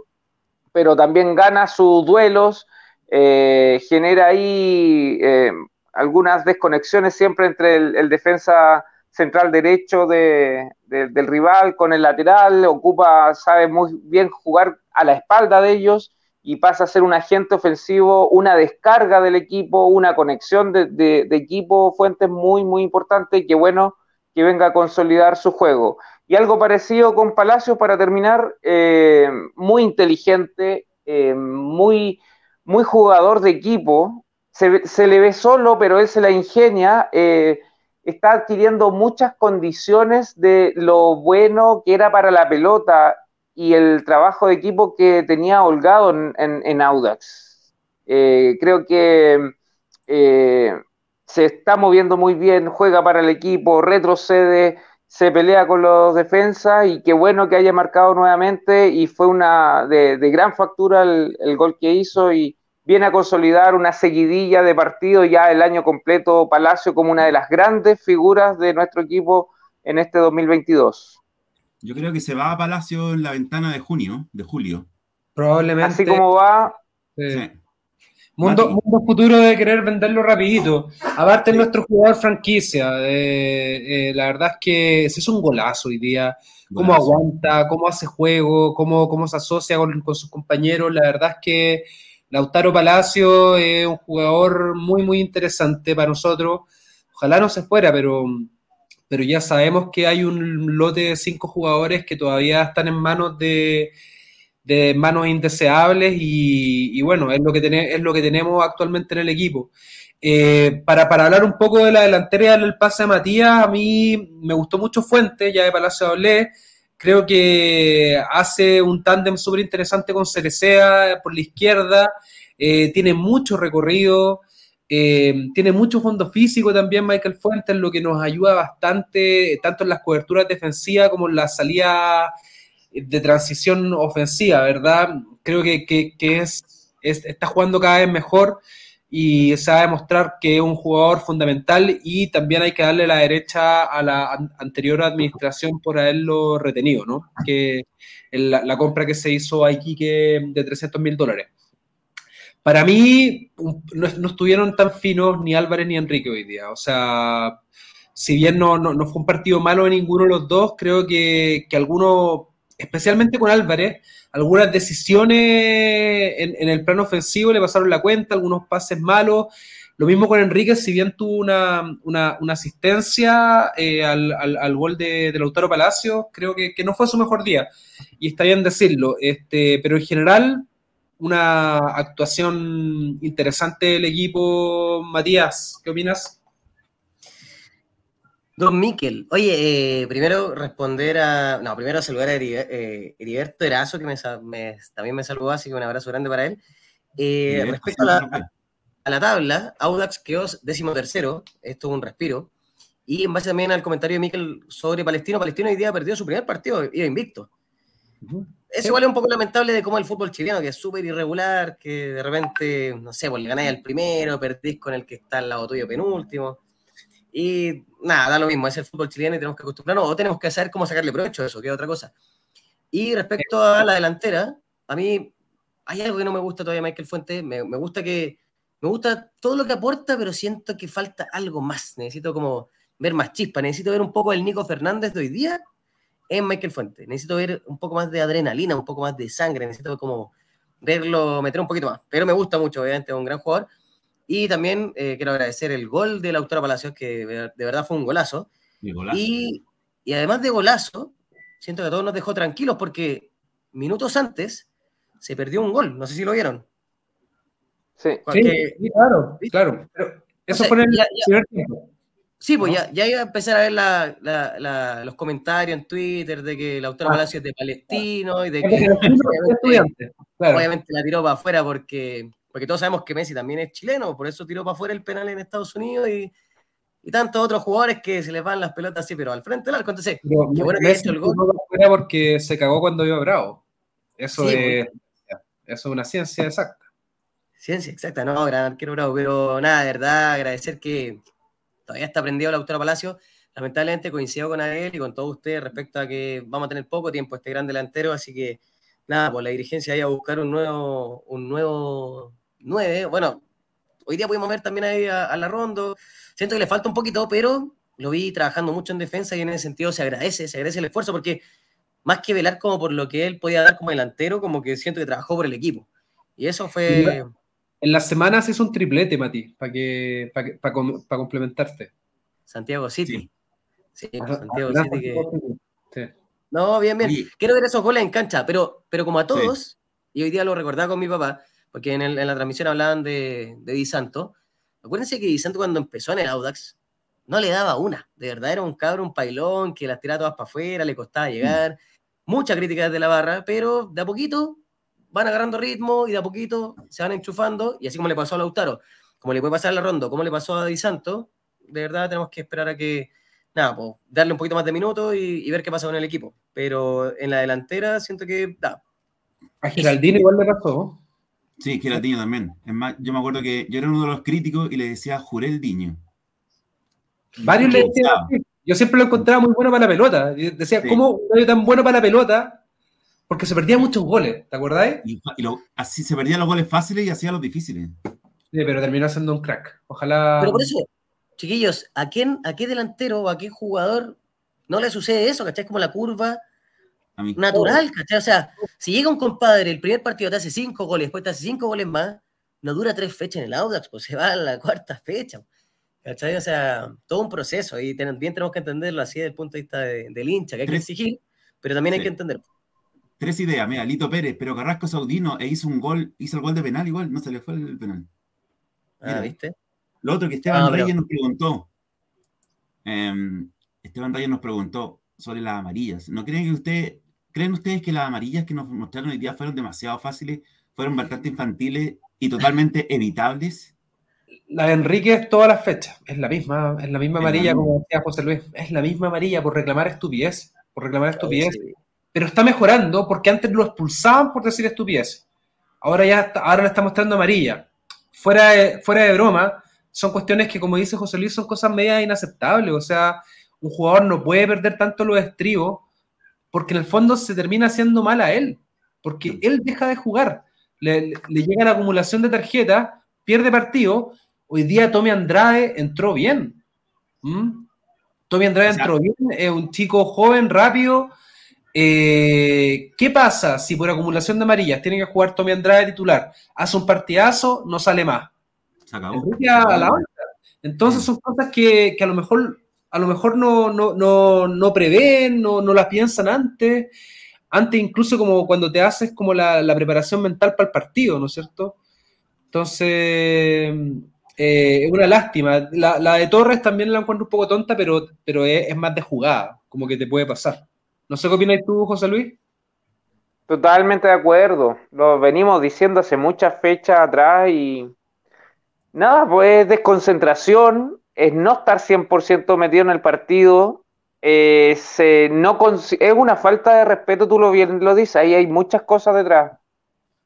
pero también gana sus duelos, eh, genera ahí eh, algunas desconexiones siempre entre el defensa central derecho de, del rival con el lateral, ocupa, sabe muy bien jugar a la espalda de ellos y pasa a ser un agente ofensivo, una descarga del equipo, una conexión de, equipo, fuentes muy, muy importante, que bueno que venga a consolidar su juego. Y algo parecido con Palacios para terminar, eh, muy inteligente, eh, muy, muy jugador de equipo, se, le ve solo, pero él se la ingenia. Eh, está adquiriendo muchas condiciones de lo bueno que era para la pelota y el trabajo de equipo que tenía holgado en, Audax. Eh, creo que se está moviendo muy bien, juega para el equipo, retrocede, se pelea con los defensas y qué bueno que haya marcado nuevamente y fue una de, gran factura el, el, gol que hizo y, viene a consolidar una seguidilla de partidos ya el año completo Palacio como una de las grandes figuras de nuestro equipo en este 2022. Yo creo que se va a Palacio en la ventana de junio, de julio. Probablemente. Así como va. Mundo, mundo, futuro de querer venderlo rapidito. Aparte, nuestro jugador franquicia. Eh, la verdad es que se es un golazo hoy día. Cómo aguanta, cómo hace juego, cómo, cómo se asocia con, con sus compañeros. La verdad es que Lautaro Palacio es un jugador muy, muy interesante para nosotros. Ojalá no se fuera, pero, pero ya sabemos que hay un lote de cinco jugadores que todavía están en manos de, de manos indeseables y, bueno, es lo, que es lo que tenemos actualmente en el equipo. Eh, para, para, hablar un poco de la delantera del pase a Matías, a mí me gustó mucho Fuente, ya de Palacio hablé. creo que hace un tándem súper interesante con Cerecea por la izquierda, eh, tiene mucho recorrido, eh, tiene mucho fondo físico también Michael Fuentes, lo que nos ayuda bastante, tanto en las coberturas defensivas como en la salida de transición ofensiva, ¿verdad? Creo que, es, está jugando cada vez mejor y se va a demostrar que es un jugador fundamental y también hay que darle la derecha a la anterior administración por haberlo retenido, ¿no? Que la, compra que se hizo a Iquique de 300 mil dólares. Para mí, no, estuvieron tan finos ni Álvarez ni Enrique hoy día. O sea, si bien no, no, fue un partido malo de ninguno de los dos, creo que, que especialmente con Álvarez, algunas decisiones en, el plano ofensivo le pasaron la cuenta, algunos pases malos. Lo mismo con Enrique, si bien tuvo una, una, asistencia eh, al, al, gol de, de, Lautaro Palacio, creo que, que, no fue su mejor día. Y está bien decirlo. Este, pero en general, una actuación interesante del equipo. Matías, ¿qué opinas? Don Miquel, oye, eh, primero responder a. No, primero saludar a eh, Heriberto Erazo, que también me saludó, así que un abrazo grande para él. Eh, respecto a la, a la, tabla, Audax quedó décimo tercero, esto es un respiro. Y en base también al comentario de Miquel sobre Palestino, Palestino hoy día perdió su primer partido, iba invicto. Es igual es un poco lamentable de cómo el fútbol chileno, que es súper irregular, que de repente, no sé, pues le ganáis al primero, perdís con el que está al lado tuyo penúltimo. Y nada, da lo mismo, es el fútbol chileno y tenemos que acostumbrarnos, o tenemos que saber cómo sacarle provecho a eso, que es otra cosa. Y respecto a la delantera, a mí hay algo que no me gusta todavía, Michael Fuentes. Me, me gusta que me gusta todo lo que aporta, pero siento que falta algo más. Necesito como ver más chispa, necesito ver un poco el Nico Fernández de hoy día en Michael Fuente. Necesito ver un poco más de adrenalina, un poco más de sangre, necesito como verlo, meter un poquito más. Pero me gusta mucho, obviamente, es un gran jugador. Y también eh, quiero agradecer el gol de Lautaro Palacios, que de verdad fue un golazo. Y, y, además de golazo, siento que a todos nos dejó tranquilos porque minutos antes se perdió un gol. No sé si lo vieron. Sí, claro, claro. eso fue en el primer tiempo. Sí, pues ya, ya iba a empezar a ver la, la, los comentarios en Twitter de que Lautaro ah. Palacio es de palestino y de que obviamente, obviamente, la tiró para afuera porque, porque todos sabemos que Messi también es chileno, por eso tiró para afuera el penal en Estados Unidos y, y tantos otros jugadores que se les van las pelotas así, pero al frente del arco. Entonces, qué bueno que el gol. porque se cagó cuando iba Bravo. Eso, es, pues. eso es una ciencia exacta. Ciencia exacta, no, gran arquero Bravo, pero nada, de verdad, agradecer que todavía está prendido Lautaro Palacio. Lamentablemente coincido con él y con todos ustedes respecto a que vamos a tener poco tiempo este gran delantero, así que nada, pues la dirigencia ahí a buscar un nuevo, un nuevo 9. Bueno, hoy día pudimos ver también ahí a, la Rondo. Siento que le falta un poquito, pero lo vi trabajando mucho en defensa y en ese sentido se agradece, se agradece el esfuerzo porque más que velar como por lo que él podía dar como delantero, como que siento que trabajó por el equipo. Y eso fue... En las semanas es un triplete, Mati, para que, para complementarte. Santiago City. Sí, Santiago City que... No, bien, bien. Quiero ver esos goles en cancha, pero, pero como a todos, y hoy día lo recordaba con mi papá, porque en, la transmisión hablaban de, de Di Santo. Acuérdense que Di Santo cuando empezó en el Audax no le daba una. De verdad era un cabro, un pailón que las tiraba todas para afuera, le costaba llegar. Mm. Mucha crítica desde la barra, pero de a poquito van agarrando ritmo y de a poquito se van enchufando, y así como le pasó a Lautaro, como le puede pasar a la Rondo, como le pasó a Di Santo, de verdad tenemos que esperar a que, nada, pues, darle un poquito más de minutos y, ver qué pasa con el equipo. Pero en la delantera siento que da. A Geraldino igual le pasó. Sí, Geraldino también. Es más, yo me acuerdo que yo era uno de los críticos y le decía Jureldiño. Varios le decían, yo siempre lo encontraba muy bueno para la pelota. Decía, ¿cómo un tan bueno para la pelota porque se perdían muchos goles, ¿te acordáis? Y, así se perdían los goles fáciles y hacía los difíciles. Sí, pero terminó siendo un crack. Ojalá. Pero por eso, chiquillos, ¿a quién, a qué delantero o a qué jugador no le sucede eso? ¿Cachai? Como la curva natural, ¿cachai? O sea, si llega un compadre, el primer partido te hace cinco goles, después te hace cinco goles más, no dura tres fechas en el Audax, pues se va a la cuarta fecha. ¿Cachai? O sea, todo un proceso y bien tenemos que entenderlo así desde el punto de vista del hincha, que hay que exigir, pero también hay que entender. Tres ideas, mira, Lito Pérez, pero Carrasco Saudino e hizo un gol, hizo el gol de penal igual, no se le fue el penal. ah, ¿viste? Lo otro que Esteban Reyes nos preguntó. Em, Esteban Reyes nos preguntó, sobre las amarillas. ¿No creen que usted, creen ustedes que las amarillas que nos mostraron hoy día fueron demasiado fáciles, fueron bastante infantiles y totalmente evitables? La de Enrique es todas las fechas, es la misma, es la misma amarilla, como decía José Luis, es la misma amarilla por reclamar estupidez, por reclamar estupidez. Pero está mejorando porque antes lo expulsaban por decir estupidez. Ahora ya ahora le está mostrando amarilla. Fuera de, fuera de broma, son cuestiones que, como dice José Luis, son cosas medias inaceptables. O sea, un jugador no puede perder tanto los estribos porque en el fondo se termina haciendo mal a él, porque él deja de jugar. Le, llega la acumulación de tarjetas, pierde partido. Hoy día Tommy Andrade entró bien. ¿Mm? Tommy Andrade entró bien, es un chico joven, rápido. Eh, ¿Qué pasa si por acumulación de amarillas tiene que jugar Tommy Andrade titular? Hace un partidazo, no sale más. Se acabó. Entonces son cosas que, a lo mejor, a lo mejor no, no, prevén, no, las piensan antes. Antes incluso como cuando te haces como la, preparación mental para el partido, ¿no es cierto? Entonces, eh, es una lástima. La, de Torres también la encuentro un poco tonta, pero, pero es, más de jugada, como que te puede pasar. No sé qué opinas tú, José Luis. Totalmente de acuerdo. Lo venimos diciendo hace muchas fechas atrás y Nada, pues es desconcentración, es no estar 100% metido en el partido, es, no es una falta de respeto, tú lo bien lo dices, ahí hay muchas cosas detrás.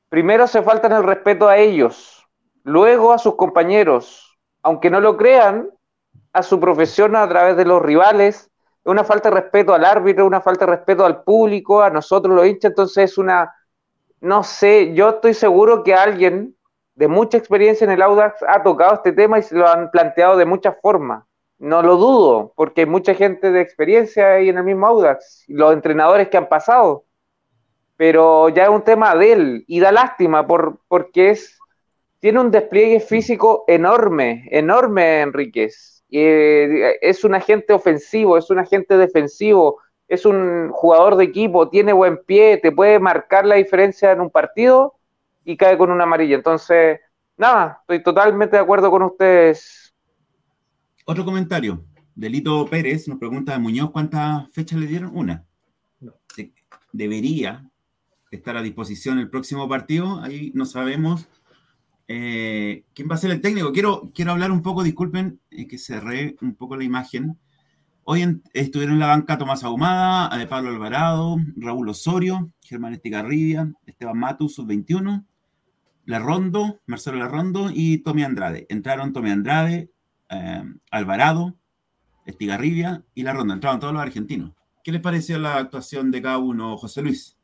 Primero se faltan el respeto a ellos, luego a sus compañeros, aunque no lo crean, a su profesión a través de los rivales, es una falta de respeto al árbitro, una falta de respeto al público, a nosotros los hinchas, entonces es una, no sé, yo estoy seguro que alguien de mucha experiencia en el Audax ha tocado este tema y se lo han planteado de muchas formas. No lo dudo, porque hay mucha gente de experiencia ahí en el mismo Audax, los entrenadores que han pasado. Pero ya es un tema de él y da lástima por, porque es, tiene un despliegue físico enorme, enorme, Enríquez. Eh, es un agente ofensivo, es un agente defensivo, es un jugador de equipo, tiene buen pie, te puede marcar la diferencia en un partido y cae con una amarilla. Entonces, nada, estoy totalmente de acuerdo con ustedes. Otro comentario. Delito Pérez nos pregunta a Muñoz cuántas fechas le dieron. Una. Debería estar a disposición el próximo partido. Ahí no sabemos eh, quién va a ser el técnico. Quiero, quiero hablar un poco, disculpen eh, que cerré un poco la imagen. Hoy estuvieron en la banca Tomás Ahumada, de Pablo Alvarado, Raúl Osorio, Germán Estigarribia, Esteban Matus, sub-21, Larrondo, Marcelo Larrondo y Tommy Andrade. Entraron Tommy Andrade, eh, Alvarado, Estigarribia y Larrondo. Entraron todos los argentinos. ¿Qué les pareció la actuación de cada uno, José Luis?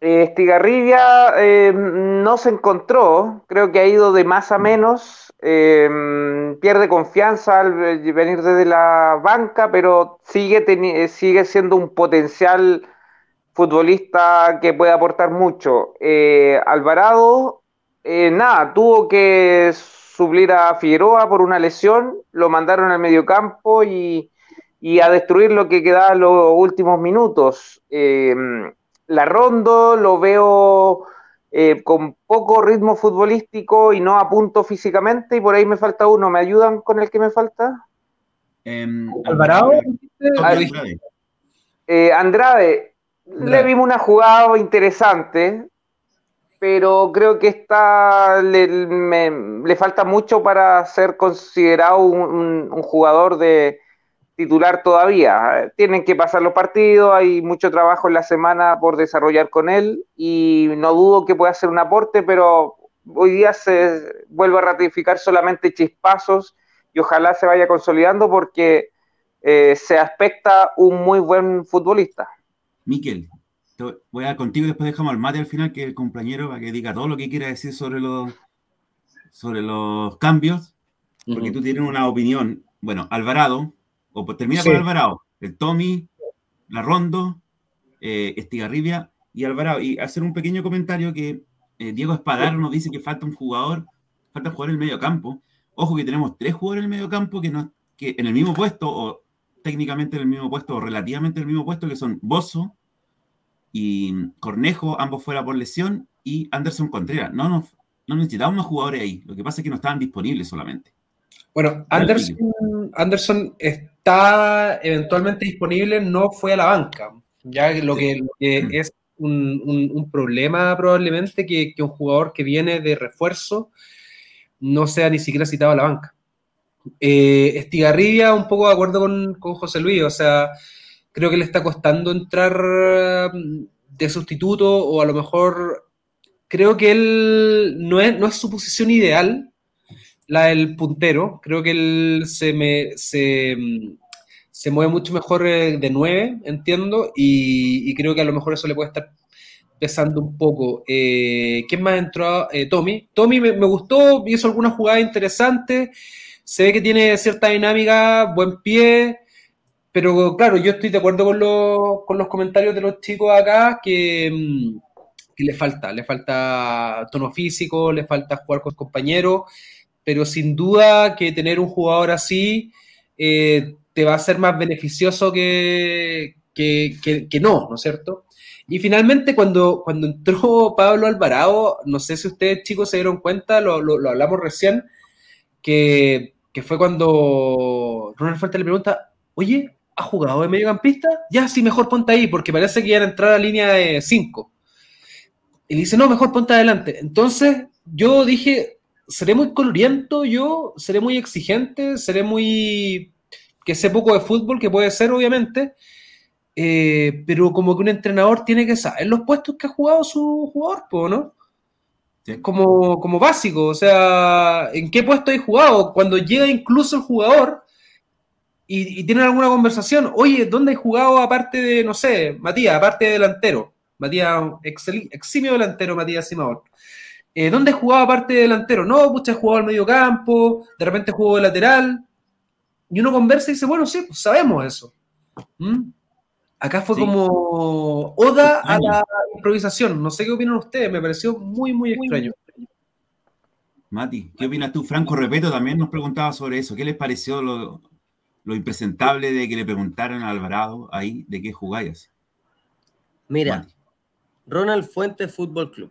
Eh, Estigarribia eh, no se encontró, creo que ha ido de más a menos, pierde confianza al venir desde la banca, pero sigue, sigue siendo un potencial futbolista que puede aportar mucho. Eh, Alvarado, eh, nada, tuvo que suplir a Figueroa por una lesión, lo mandaron al mediocampo y, y a destruir lo que quedaba en los últimos minutos. Eh, la Rondo lo veo con poco ritmo futbolístico y no a punto físicamente, y por ahí me falta uno. ¿Me ayudan con el que me falta? Em, Alvarado. Andrade. Le vimos una jugada interesante, pero creo que está le, falta mucho para ser considerado un, jugador de titular todavía. Tienen que pasar los partidos, hay mucho trabajo en la semana por desarrollar con él y no dudo que pueda hacer un aporte, pero hoy día se vuelve a ratificar solamente chispazos y ojalá se vaya consolidando porque eh, se aspecta un muy buen futbolista. Miquel, voy a contigo y después dejamos al mate al final, que es el compañero, para que diga todo lo que quiera decir sobre los, sobre los cambios, porque tú tienes una opinión. Bueno, Alvarado, o pues termina con Alvarado, el Tommy, la Rondo, eh, Estigarribia y Alvarado. Y hacer un pequeño comentario que eh, Diego Espadaro nos dice que falta un jugador, falta jugar en el medio campo. Ojo que tenemos tres jugadores en el medio campo que, no, que en el mismo puesto, o técnicamente en el mismo puesto, o relativamente en el mismo puesto, que son Bozo y Cornejo, ambos fuera por lesión, y Anderson Contreras. No, no, no necesitamos unos jugadores ahí. Lo que pasa es que no estaban disponibles solamente. Bueno, Anderson, Anderson está eventualmente disponible, no fue a la banca. Ya lo que, mm. es un, problema probablemente que, un jugador que viene de refuerzo no sea ni siquiera citado a la banca. Eh, Estigarribia, un poco de acuerdo con, José Luis, o sea, creo que le está costando entrar mm, de sustituto o a lo mejor creo que él no es, no es su posición ideal, la del puntero, creo que él se, me, se, mm, mueve mucho mejor eh, de 9, entiendo, y, creo que a lo mejor eso le puede estar pesando un poco. Eh, ¿Quién más entró? Eh, Tommy. Tommy me, gustó, hizo algunas jugadas interesantes, se ve que tiene cierta dinámica, buen pie, pero claro, yo estoy de acuerdo con, con los comentarios de los chicos acá que, mm, que, le falta, le falta tono físico, le falta jugar con compañeros, pero sin duda que tener un jugador así te va a ser más beneficioso que, que, no, ¿no es cierto? Y finalmente, cuando, cuando entró Pablo Alvarado, no sé si ustedes chicos se dieron cuenta, lo, lo, hablamos recién, que, que, fue cuando Ronald Fuente le pregunta, oye, ¿ha jugado de mediocampista? Ya, sí, mejor ponte ahí, porque parece que iban a entrar a línea de 5. Y le dice, no, mejor ponte adelante. Entonces, yo dije, seré muy coloriento yo, seré muy exigente, seré muy que sé poco de fútbol, que puede ser obviamente, eh, pero como que un entrenador tiene que saber los puestos que ha jugado su jugador, ¿no? Como, como básico, o sea, ¿en qué puesto hay jugado? Cuando llega incluso el jugador y, tienen alguna conversación, oye, ¿dónde hay jugado aparte de, no sé, Matías, aparte de delantero? Matías, eximio delantero, Matías Simador. Eh, ¿Dónde he jugado aparte de delantero? No, pucha, he jugado al medio campo, de repente juego de lateral, y uno conversa y dice, bueno, sí, pues sabemos eso. ¿Mm? Acá fue como oda a la improvisación. No sé qué opinan ustedes, me pareció muy, muy extraño. Mati, ¿qué opinas tú? Franco Repeto también nos preguntaba sobre eso. ¿Qué les pareció lo, impresentable de que le preguntaran a Alvarado ahí de qué jugáis? Mira, Ronald Fuentes Fútbol Club.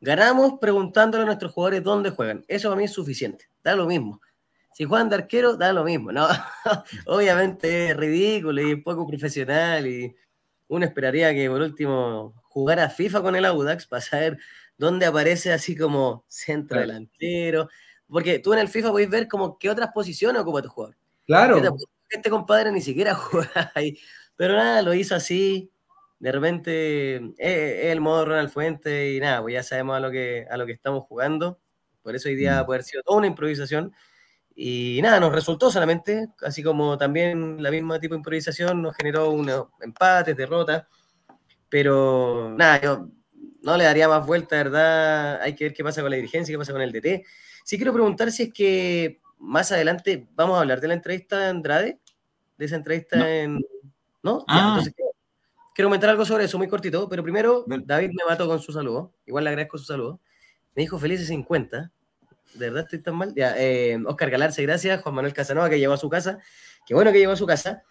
Ganamos preguntándole a nuestros jugadores dónde juegan. Eso para mí es suficiente. Da lo mismo. Si juegan de arquero, da lo mismo, ¿no? Obviamente es ridículo y poco profesional y uno esperaría que por último jugara FIFA con el Audax para saber dónde aparece así como centro delantero. Porque tú en el FIFA podéis ver como qué otras posiciones ocupa tu jugador. Claro. Este compadre ni siquiera juega ahí. Pero nada, lo hizo así. De repente es, el modo Ronald Fuente y nada, pues ya sabemos a lo que, a lo que estamos jugando. Por eso hoy día mm. puede haber sido toda una improvisación. Y nada, nos resultó solamente, así como también la misma tipo de improvisación nos generó unos empates, derrotas, pero nada, yo no le daría más vuelta, ¿verdad? Hay que ver qué pasa con la dirigencia, qué pasa con el DT. Sí quiero preguntar si es que más adelante vamos a hablar de la entrevista de Andrade, de esa entrevista en... ¿No? Ah. entonces quiero, comentar algo sobre eso, muy cortito, pero primero David me mató con su saludo, igual le agradezco su saludo. Me dijo felices 50, de verdad estoy tan mal. Ya, eh, Oscar Galarce, gracias. Juan Manuel Casanova, que llegó a su casa. Qué bueno que llegó a su casa.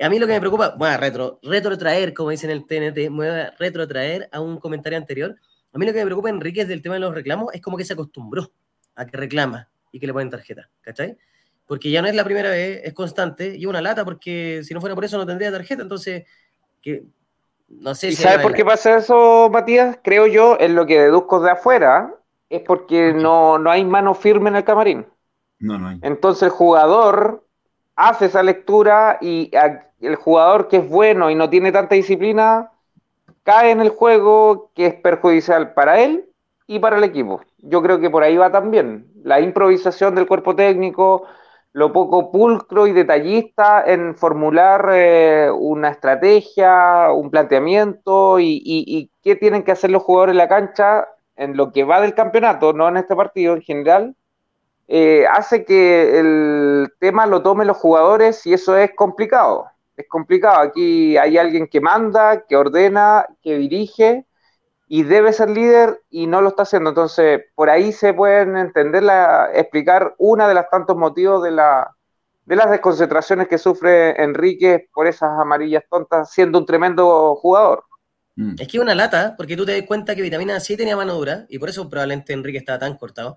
A mí lo que me preocupa, bueno, retro, retrotraer, como dicen en el TNT, voy a retrotraer a un comentario anterior. A mí lo que me preocupa, Enrique, es del tema de los reclamos, es como que se acostumbró a que reclama y que le ponen tarjeta, ¿cachai? Porque ya no es la primera vez, es constante, y una lata, porque si no fuera por eso no tendría tarjeta, entonces, que no sé ¿Y sabes por qué pasa eso, Matías? Creo yo, en lo que deduzco de afuera, es porque no, no hay mano firme en el camarín. No, no hay. Entonces el jugador hace esa lectura y el jugador que es bueno y no tiene tanta disciplina cae en el juego que es perjudicial para él y para el equipo. Yo creo que por ahí va también. La improvisación del cuerpo técnico, lo poco pulcro y detallista en formular eh, una estrategia, un planteamiento y, y, qué tienen que hacer los jugadores en la cancha en lo que va del campeonato, no en este partido en general, eh, hace que el tema lo tomen los jugadores y eso es complicado. Es complicado. Aquí hay alguien que manda, que ordena, que dirige y debe ser líder y no lo está haciendo. Entonces, por ahí se pueden entender, explicar una de las tantos motivos de las desconcentraciones que sufre Enrique por esas amarillas tontas, siendo un tremendo jugador. Mm. Es que es una lata, porque tú te das cuenta que vitamina C tenía mano dura, y por eso probablemente Enrique estaba tan cortado.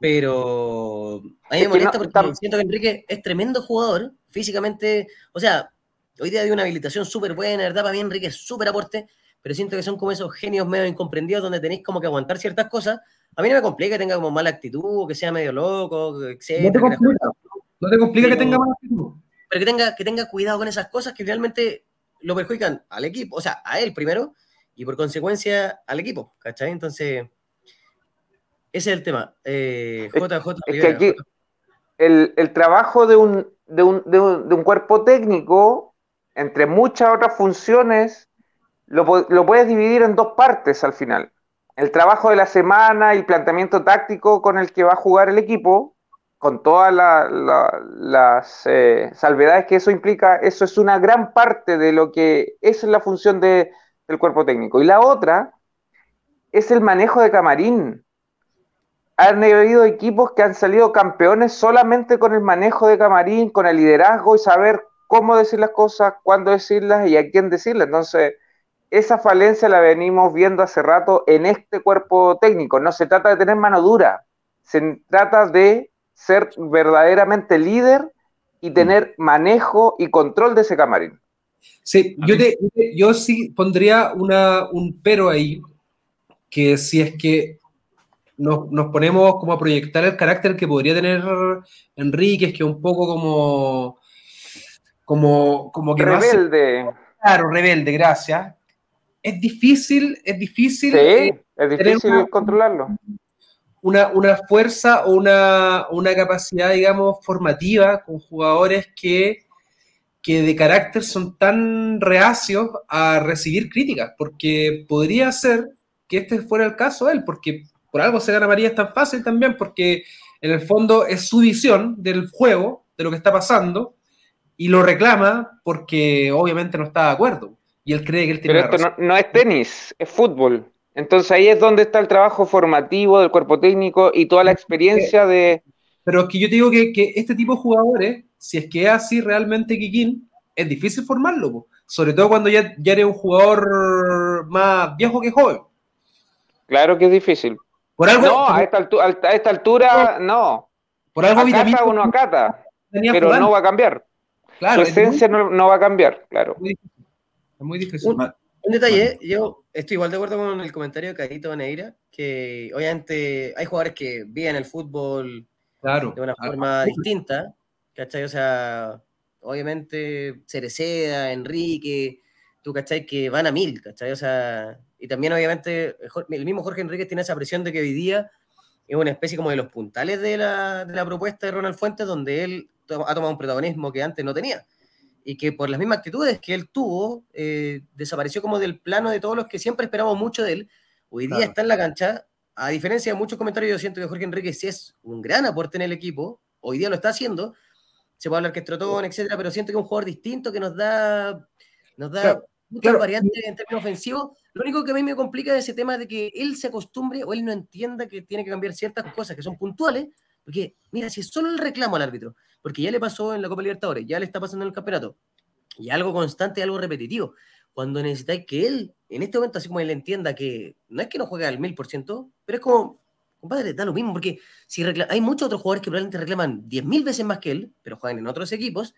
Pero a mí me molesta porque siento que Enrique es tremendo jugador, físicamente, o sea, hoy día hay una habilitación súper buena, ¿verdad? Para mí Enrique es súper aporte, pero siento que son como esos genios medio incomprendidos donde tenéis como que aguantar ciertas cosas. A mí no me complica que tenga como mala actitud, o que sea medio loco, etc. No te complica, no te complica que tenga mala actitud. Pero que tenga, que tenga cuidado con esas cosas que realmente lo perjudican al equipo, o sea, a él primero, y por consecuencia al equipo, ¿cachai? Entonces, ese es el tema. Eh, JJ, es, que aquí el, el, trabajo de un, de, un, de, un, de un cuerpo técnico, entre muchas otras funciones, lo, lo, puedes dividir en dos partes al final. El trabajo de la semana y el planteamiento táctico con el que va a jugar el equipo, con todas la, la, las eh, salvedades que eso implica, eso es una gran parte de lo que es la función de, del cuerpo técnico. Y la otra es el manejo de camarín. Han habido equipos que han salido campeones solamente con el manejo de camarín, con el liderazgo y saber cómo decir las cosas, cuándo decirlas y a quién decirlas. Entonces, esa falencia la venimos viendo hace rato en este cuerpo técnico. No se trata de tener mano dura, se trata de ser verdaderamente líder y tener manejo y control de ese camarín. Sí, yo, yo sí pondría una, un pero ahí, que si es que nos, nos, ponemos como a proyectar el carácter que podría tener Enrique, que es un poco como... Como, como que rebelde. claro, rebelde, gracias. Es difícil, es difícil. Sí, es difícil controlarlo una, una fuerza o una, una, capacidad, digamos, formativa con jugadores que, que de carácter son tan reacios a recibir críticas, porque podría ser que este fuera el caso de él, porque por algo se gana María es tan fácil también, porque en el fondo es su visión del juego, de lo que está pasando, y lo reclama porque obviamente no está de acuerdo. Y él cree que él tiene Pero esto no, no, es tenis, es fútbol. Entonces ahí es donde está el trabajo formativo del cuerpo técnico y toda la experiencia de... Pero es que yo te digo que, que este tipo de jugadores, si es que es así realmente Kikín, es difícil formarlo, sobre todo cuando ya, ya eres un jugador más viejo que joven. Claro que es difícil. Por algo, no, a esta, altura, a esta altura no. Por algo acata uno acata, pero no va a cambiar. Claro, Su esencia muy, no, no, va a cambiar, claro. Es muy difícil. Un detalle, yo estoy igual de acuerdo con el comentario de Carito Neira, que obviamente hay jugadores que viven el fútbol claro. de una forma distinta, ¿cachai? O sea, obviamente Cereceda, Enrique, tú, ¿cachai? Que van a mil, ¿cachai? O sea, y también obviamente el mismo Jorge Enrique tiene esa presión de que hoy día es una especie como de los puntales de la, de la propuesta de Ronald Fuentes, donde él ha tomado un protagonismo que antes no tenía y que por las mismas actitudes que él tuvo, eh, desapareció como del plano de todos los que siempre esperamos mucho de él. Hoy día está en la cancha, a diferencia de muchos comentarios, yo siento que Jorge Enrique sí es un gran aporte en el equipo, hoy día lo está haciendo, se puede hablar que es trotón, etcétera, pero siento que es un jugador distinto que nos da, nos da muchas variantes en términos ofensivos. Lo único que a mí me complica es ese tema de que él se acostumbre o él no entienda que tiene que cambiar ciertas cosas que son puntuales, porque mira, si es solo el reclamo al árbitro, porque ya le pasó en la Copa Libertadores, ya le está pasando en el campeonato, y algo constante, algo repetitivo. Cuando necesitáis que él, en este momento, así como él entienda que no es que no juegue al mil por ciento, pero es como, compadre, da lo mismo, porque si hay muchos otros jugadores que probablemente reclaman 10.000 veces más que él, pero juegan en otros equipos,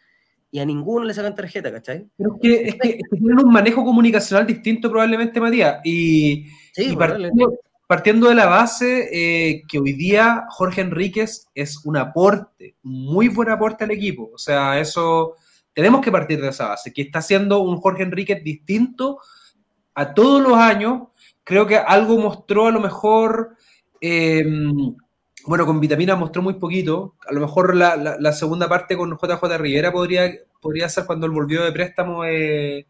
y a ninguno le sacan tarjeta, ¿cachai? Pero es que, es que, tienen un manejo comunicacional distinto probablemente, Matías, y, y partiendo, partiendo, de la base eh, que hoy día Jorge Enríquez es un aporte, un muy buen aporte al equipo, o sea, eso tenemos que partir de esa base, que está haciendo un Jorge Enríquez distinto a todos los años. Creo que algo mostró a lo mejor, eh, bueno, con Vitamina mostró muy poquito. A lo mejor la, la, la, segunda parte con JJ Rivera podría, podría ser cuando él volvió de préstamo eh,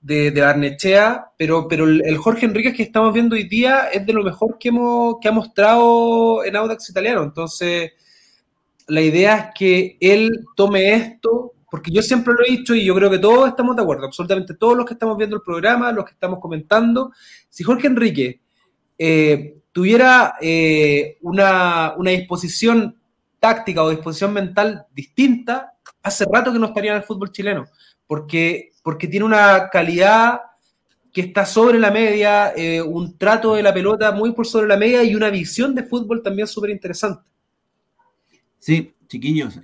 de, de Arnechea, pero, pero el, el, Jorge Enríquez que estamos viendo hoy día es de lo mejor que, hemos, que ha mostrado en Audax Italiano. Entonces, la idea es que él tome esto porque yo siempre lo he dicho y yo creo que todos estamos de acuerdo, absolutamente todos los que estamos viendo el programa, los que estamos comentando, si Jorge Enrique eh, tuviera eh, una, una, disposición táctica o disposición mental distinta, hace rato que no estaría en el fútbol chileno, porque, porque tiene una calidad que está sobre la media, eh, un trato de la pelota muy por sobre la media y una visión de fútbol también súper interesante. Sí, chiquillos,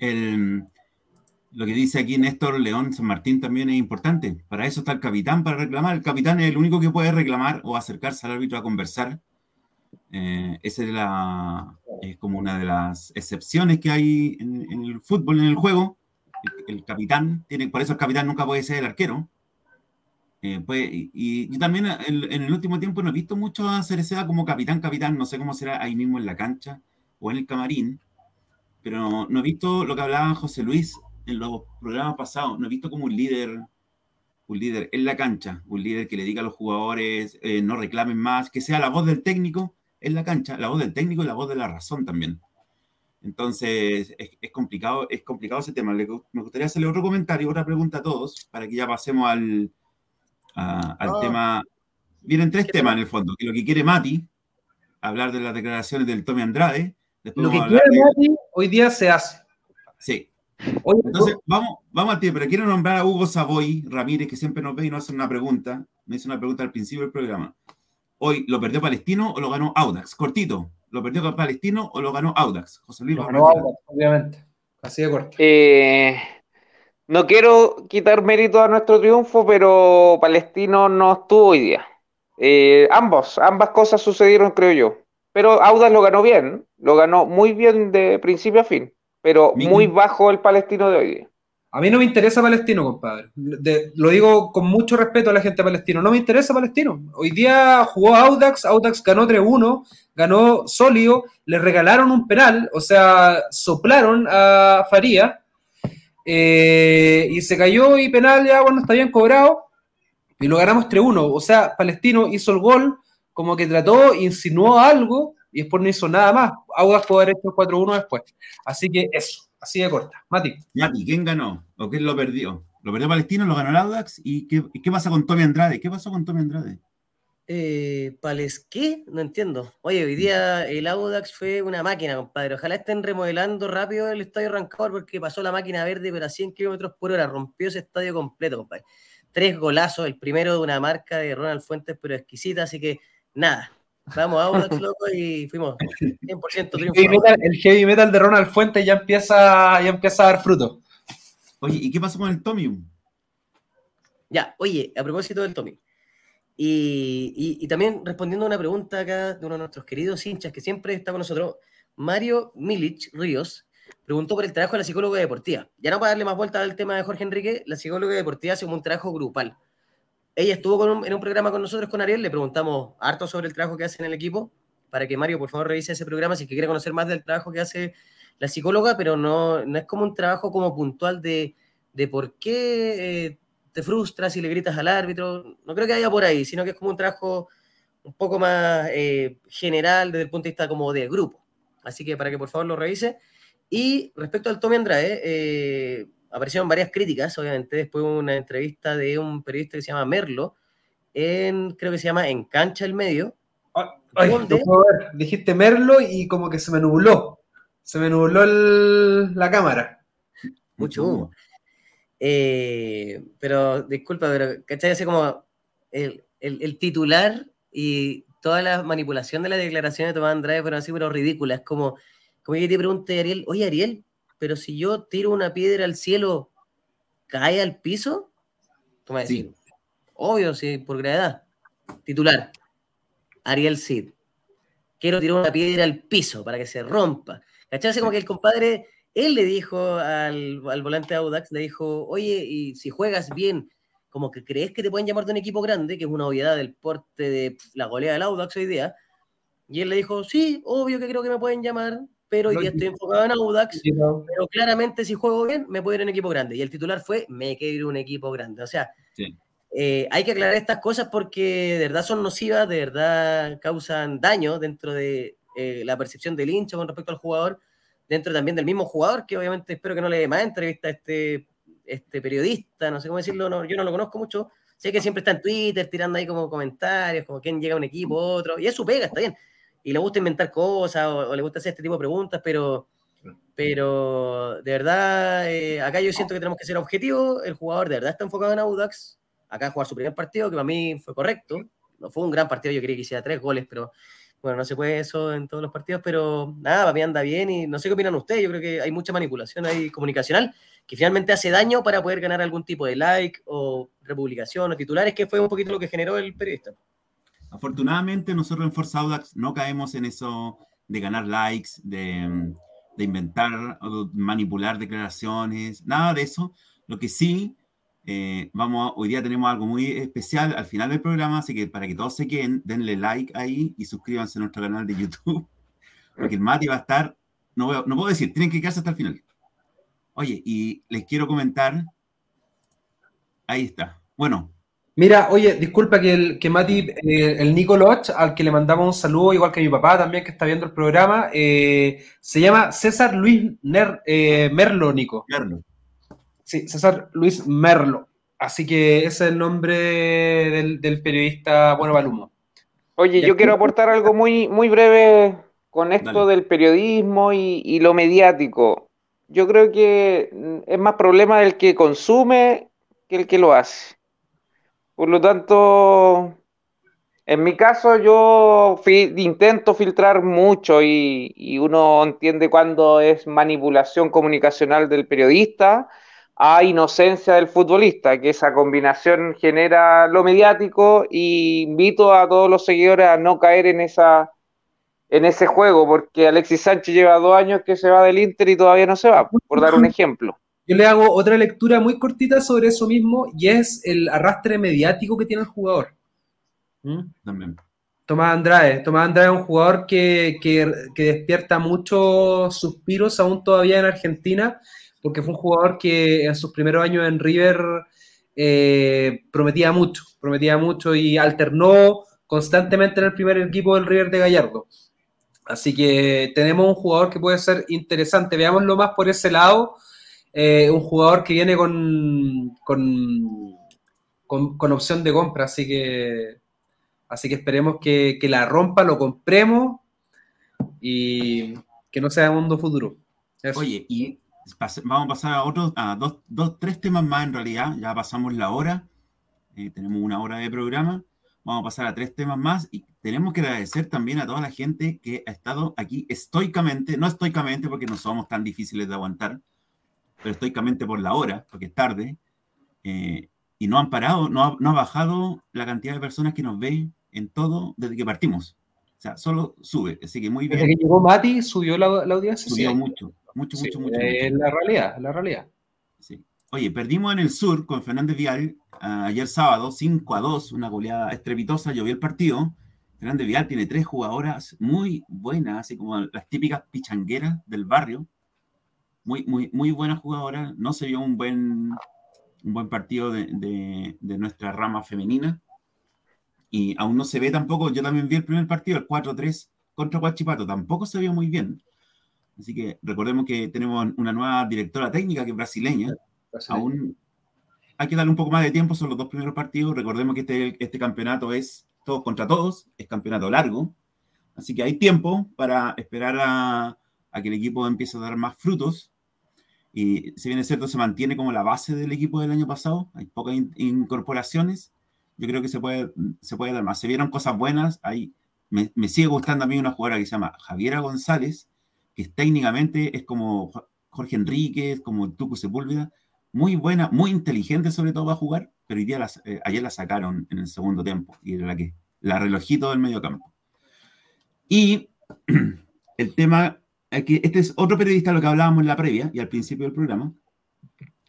lo que dice aquí Néstor León San Martín también es importante. Para eso está el capitán, para reclamar. El capitán es el único que puede reclamar o acercarse al árbitro a conversar. Eh, esa es, la, como una de las excepciones que hay en, el fútbol, en el juego. El, capitán, tiene, por eso el capitán nunca puede ser el arquero. Eh, pues, y, yo también en, el último tiempo no he visto mucho a Cereceda como capitán, capitán, no sé cómo será ahí mismo en la cancha o en el camarín, pero no, he visto lo que hablaba José Luis en los programas pasados, no he visto como un líder, un líder en la cancha, un líder que le diga a los jugadores eh, no reclamen más, que sea la voz del técnico en la cancha, la voz del técnico y la voz de la razón también. Entonces, es, complicado, es complicado ese tema. me gustaría hacerle otro comentario, otra pregunta a todos, para que ya pasemos al, al ah. tema. Vienen tres temas en el fondo. Que lo que quiere Mati, hablar de las declaraciones del Tommy Andrade. lo que quiere Mati hoy día se hace. Sí. Entonces, vamos, vamos al tiempo. Pero quiero nombrar a Hugo Savoy Ramírez, que siempre nos ve y nos hace una pregunta. Me hizo una pregunta al principio del programa. Hoy, ¿lo perdió Palestino o lo ganó Audax? Cortito. ¿Lo perdió Palestino o lo ganó Audax? José Luis. Lo ganó Audax, obviamente. Así de corto. Eh, no quiero quitar mérito a nuestro triunfo, pero Palestino no estuvo hoy día. Eh, ambos, ambas cosas sucedieron, creo yo. Pero Audas lo ganó bien, lo ganó muy bien de principio a fin, pero muy bajo el palestino de hoy día. A mí no me interesa Palestino, compadre. lo digo con mucho respeto a la gente palestino. No me interesa Palestino. Hoy día jugó Audax, Audax ganó 3-1, ganó sólido, le regalaron un penal, o sea, soplaron a Faría eh, y se cayó y penal ya, bueno, está bien cobrado. Y lo ganamos 3-1. O sea, Palestino hizo el gol, como que trató, insinuó algo y después no hizo nada más. Audas pudo haber hecho el 4-1 después. Así que eso, así de corta. Mati. Mati, ¿quién ganó? ¿O quién lo perdió? ¿Lo perdió Palestino? ¿Lo ganó el Audax? ¿Y qué, qué pasa con Tommy Andrade? ¿Qué pasó con Tommy Andrade? Eh, ¿Pales qué? No entiendo. Oye, hoy día el Audax fue una máquina, compadre. Ojalá estén remodelando rápido el estadio Rancor porque pasó la máquina verde, pero a 100 kilómetros por hora. Rompió ese estadio completo, compadre. Tres golazos, el primero de una marca de Ronald Fuentes, pero exquisita. Así que nada, vamos a Audax, loco, y fuimos 100% triunfo. El heavy, metal, de Ronald Fuentes ya empieza, ya empieza a dar fruto. Oye, ¿y qué pasó con el Tommy? Ya, oye, a propósito del Tommy. Y, también respondiendo a una pregunta acá de uno de nuestros queridos hinchas que siempre está con nosotros, Mario Milich Ríos preguntó por el trabajo de la psicóloga deportiva. Ya no para darle más vuelta al tema de Jorge Enrique, la psicóloga deportiva hace un trabajo grupal. Ella estuvo en un programa con nosotros, con Ariel, le preguntamos harto sobre el trabajo que hace en el equipo, para que Mario, por favor, revise ese programa si quiere conocer más del trabajo que hace la psicóloga, pero no, no es como un trabajo como puntual de, de por qué eh, te frustras y le gritas al árbitro. No creo que haya por ahí, sino que es como un trabajo un poco más eh, general desde el punto de vista como de grupo. Así que para que por favor lo revise. Y respecto al Tommy Andrade, eh, aparecieron varias críticas, obviamente, después de una entrevista de un periodista que se llama Merlo, en, creo que se llama En Cancha el Medio. Ay, Dijiste Merlo y como que se me nubló. Se me nubló la cámara. Mucho humo. Eh, pero disculpa, pero ¿cachai? Así como el, titular y toda la manipulación de la declaración de Tomás Andrade fueron así, pero ridículas. Como, como que te pregunte Ariel, oye Ariel, pero si yo tiro una piedra al cielo, ¿cae al piso? Tú me decís, obvio, sí, por gravedad. Titular, Ariel Cid. Quiero tirar una piedra al piso para que se rompa. ¿Cachai? Así como que el compadre él le dijo al, volante Audax, le dijo, oye, y si juegas bien, como que crees que te pueden llamar de un equipo grande, que es una obviedad del porte de la goleada del Audax hoy día, y él le dijo, sí, obvio que creo que me pueden llamar, pero hoy día estoy enfocado en Audax, pero claramente si juego bien, me puedo ir a un equipo grande. Y el titular fue, me quiero ir a un equipo grande. O sea, eh, hay que aclarar estas cosas porque de verdad son nocivas, de verdad causan daño dentro de eh, la percepción del hincha con respecto al jugador dentro también del mismo jugador, que obviamente espero que no le dé más entrevista a este, este periodista, no sé cómo decirlo, yo no lo conozco mucho, sé que siempre está en Twitter tirando ahí como comentarios, como quién llega a un equipo, otro, y es su pega, está bien, y le gusta inventar cosas o, le gusta hacer este tipo de preguntas, pero, pero de verdad, eh, acá yo siento que tenemos que ser objetivos, el jugador de verdad está enfocado en Audax, acá jugar su primer partido, que para mí fue correcto. No fue un gran partido, yo quería que hiciera tres goles, pero bueno, no se puede eso en todos los partidos, pero nada, para mí anda bien y no sé qué opinan ustedes, yo creo que hay mucha manipulación ahí comunicacional que finalmente hace daño para poder ganar algún tipo de like o republicación o titulares, que fue un poquito lo que generó el periodista. Afortunadamente nosotros en Forza Audax no caemos en eso de ganar likes, de, de inventar o manipular declaraciones, nada de eso. Lo que sí eh, vamos, hoy día tenemos algo muy especial al final del programa, así que para que todos se queden, denle like ahí y suscríbanse a nuestro canal de YouTube, porque el Mati va a estar, no, no puedo decir, tienen que quedarse hasta el final. Oye, y les quiero comentar, ahí está. Bueno. Mira, oye, disculpa que, el, que Mati, eh, el Nico al que le mandamos un saludo, igual que mi papá también, que está viendo el programa, eh, se llama César Luis Merlo, Nico. Merlo. Sí, César Luis Merlo. Así que ese es el nombre del, periodista Bueno Balumo. Oye, yo quiero aportar algo muy, muy breve con esto del periodismo y, lo mediático. Yo creo que es más problema del que consume que el que lo hace. Por lo tanto, en mi caso yo intento filtrar mucho y, uno entiende cuándo es manipulación comunicacional del periodista a inocencia del futbolista, que esa combinación genera lo mediático y invito a todos los seguidores a no caer en esa en ese juego, porque Alexis Sánchez lleva dos años que se va del Inter y todavía no se va, por dar un ejemplo. Yo le hago otra lectura muy cortita sobre eso mismo y es el arrastre mediático que tiene el jugador. ¿Mm? También. Tomás Andrade. Tomás Andrade es un jugador que, que, que despierta muchos suspiros aún todavía en Argentina porque fue un jugador que en sus primeros años en River eh, prometía mucho, prometía mucho y alternó constantemente en el primer equipo del River de Gallardo. Así que tenemos un jugador que puede ser interesante. Veámoslo más por ese lado. Eh, un jugador que viene con, con, con, opción de compra, así que, así que esperemos que, que la rompa, lo compremos y que no sea mundo futuro. Oye, y vamos a pasar a otros, a dos, dos, tres temas más en realidad. Ya pasamos la hora. Eh, tenemos una hora de programa. Vamos a pasar a tres temas más y tenemos que agradecer también a toda la gente que ha estado aquí estoicamente, no estoicamente porque no somos tan difíciles de aguantar, pero estoicamente por la hora, porque es tarde, eh, y no han parado, no ha, no ha, bajado la cantidad de personas que nos ven en todo desde que partimos. O sea, solo sube, así que muy bien. Desde que llegó Mati, subió la, la audiencia. Subió mucho. Mucho, mucho, mucho. Es la realidad, la realidad. Sí. Oye, perdimos en el sur con Fernández Vial ayer sábado, 5 a 2, una goleada estrepitosa, llovió el partido. Fernández Vial tiene tres jugadoras muy buenas, así como las típicas pichangueras del barrio. Muy, muy, muy buenas jugadoras. No se vio un buen, un buen partido de, de, nuestra rama femenina. Y aún no se ve tampoco, yo también vi el primer partido, el 4-3 contra Guachipato, tampoco se vio muy bien. Así que recordemos que tenemos una nueva directora técnica que es brasileña. Aún hay que darle un poco más de tiempo, son los dos primeros partidos. Recordemos que este, este campeonato es todos contra todos, es campeonato largo. Así que hay tiempo para esperar a, que el equipo empiece a dar más frutos. Y si bien es cierto, se mantiene como la base del equipo del año pasado, hay pocas incorporaciones, yo creo que se puede, se puede dar más. Se vieron cosas buenas, ahí me, me sigue gustando a mí una jugadora que se llama Javiera González, que técnicamente es como Jorge Enríquez, como Tucu Sepúlveda, muy buena, muy inteligente sobre todo para jugar, pero hoy día eh, ayer la sacaron en el segundo tiempo y era la que la relojito del medio campo. Y el tema, que este es otro periodista lo que hablábamos en la previa y al principio del programa,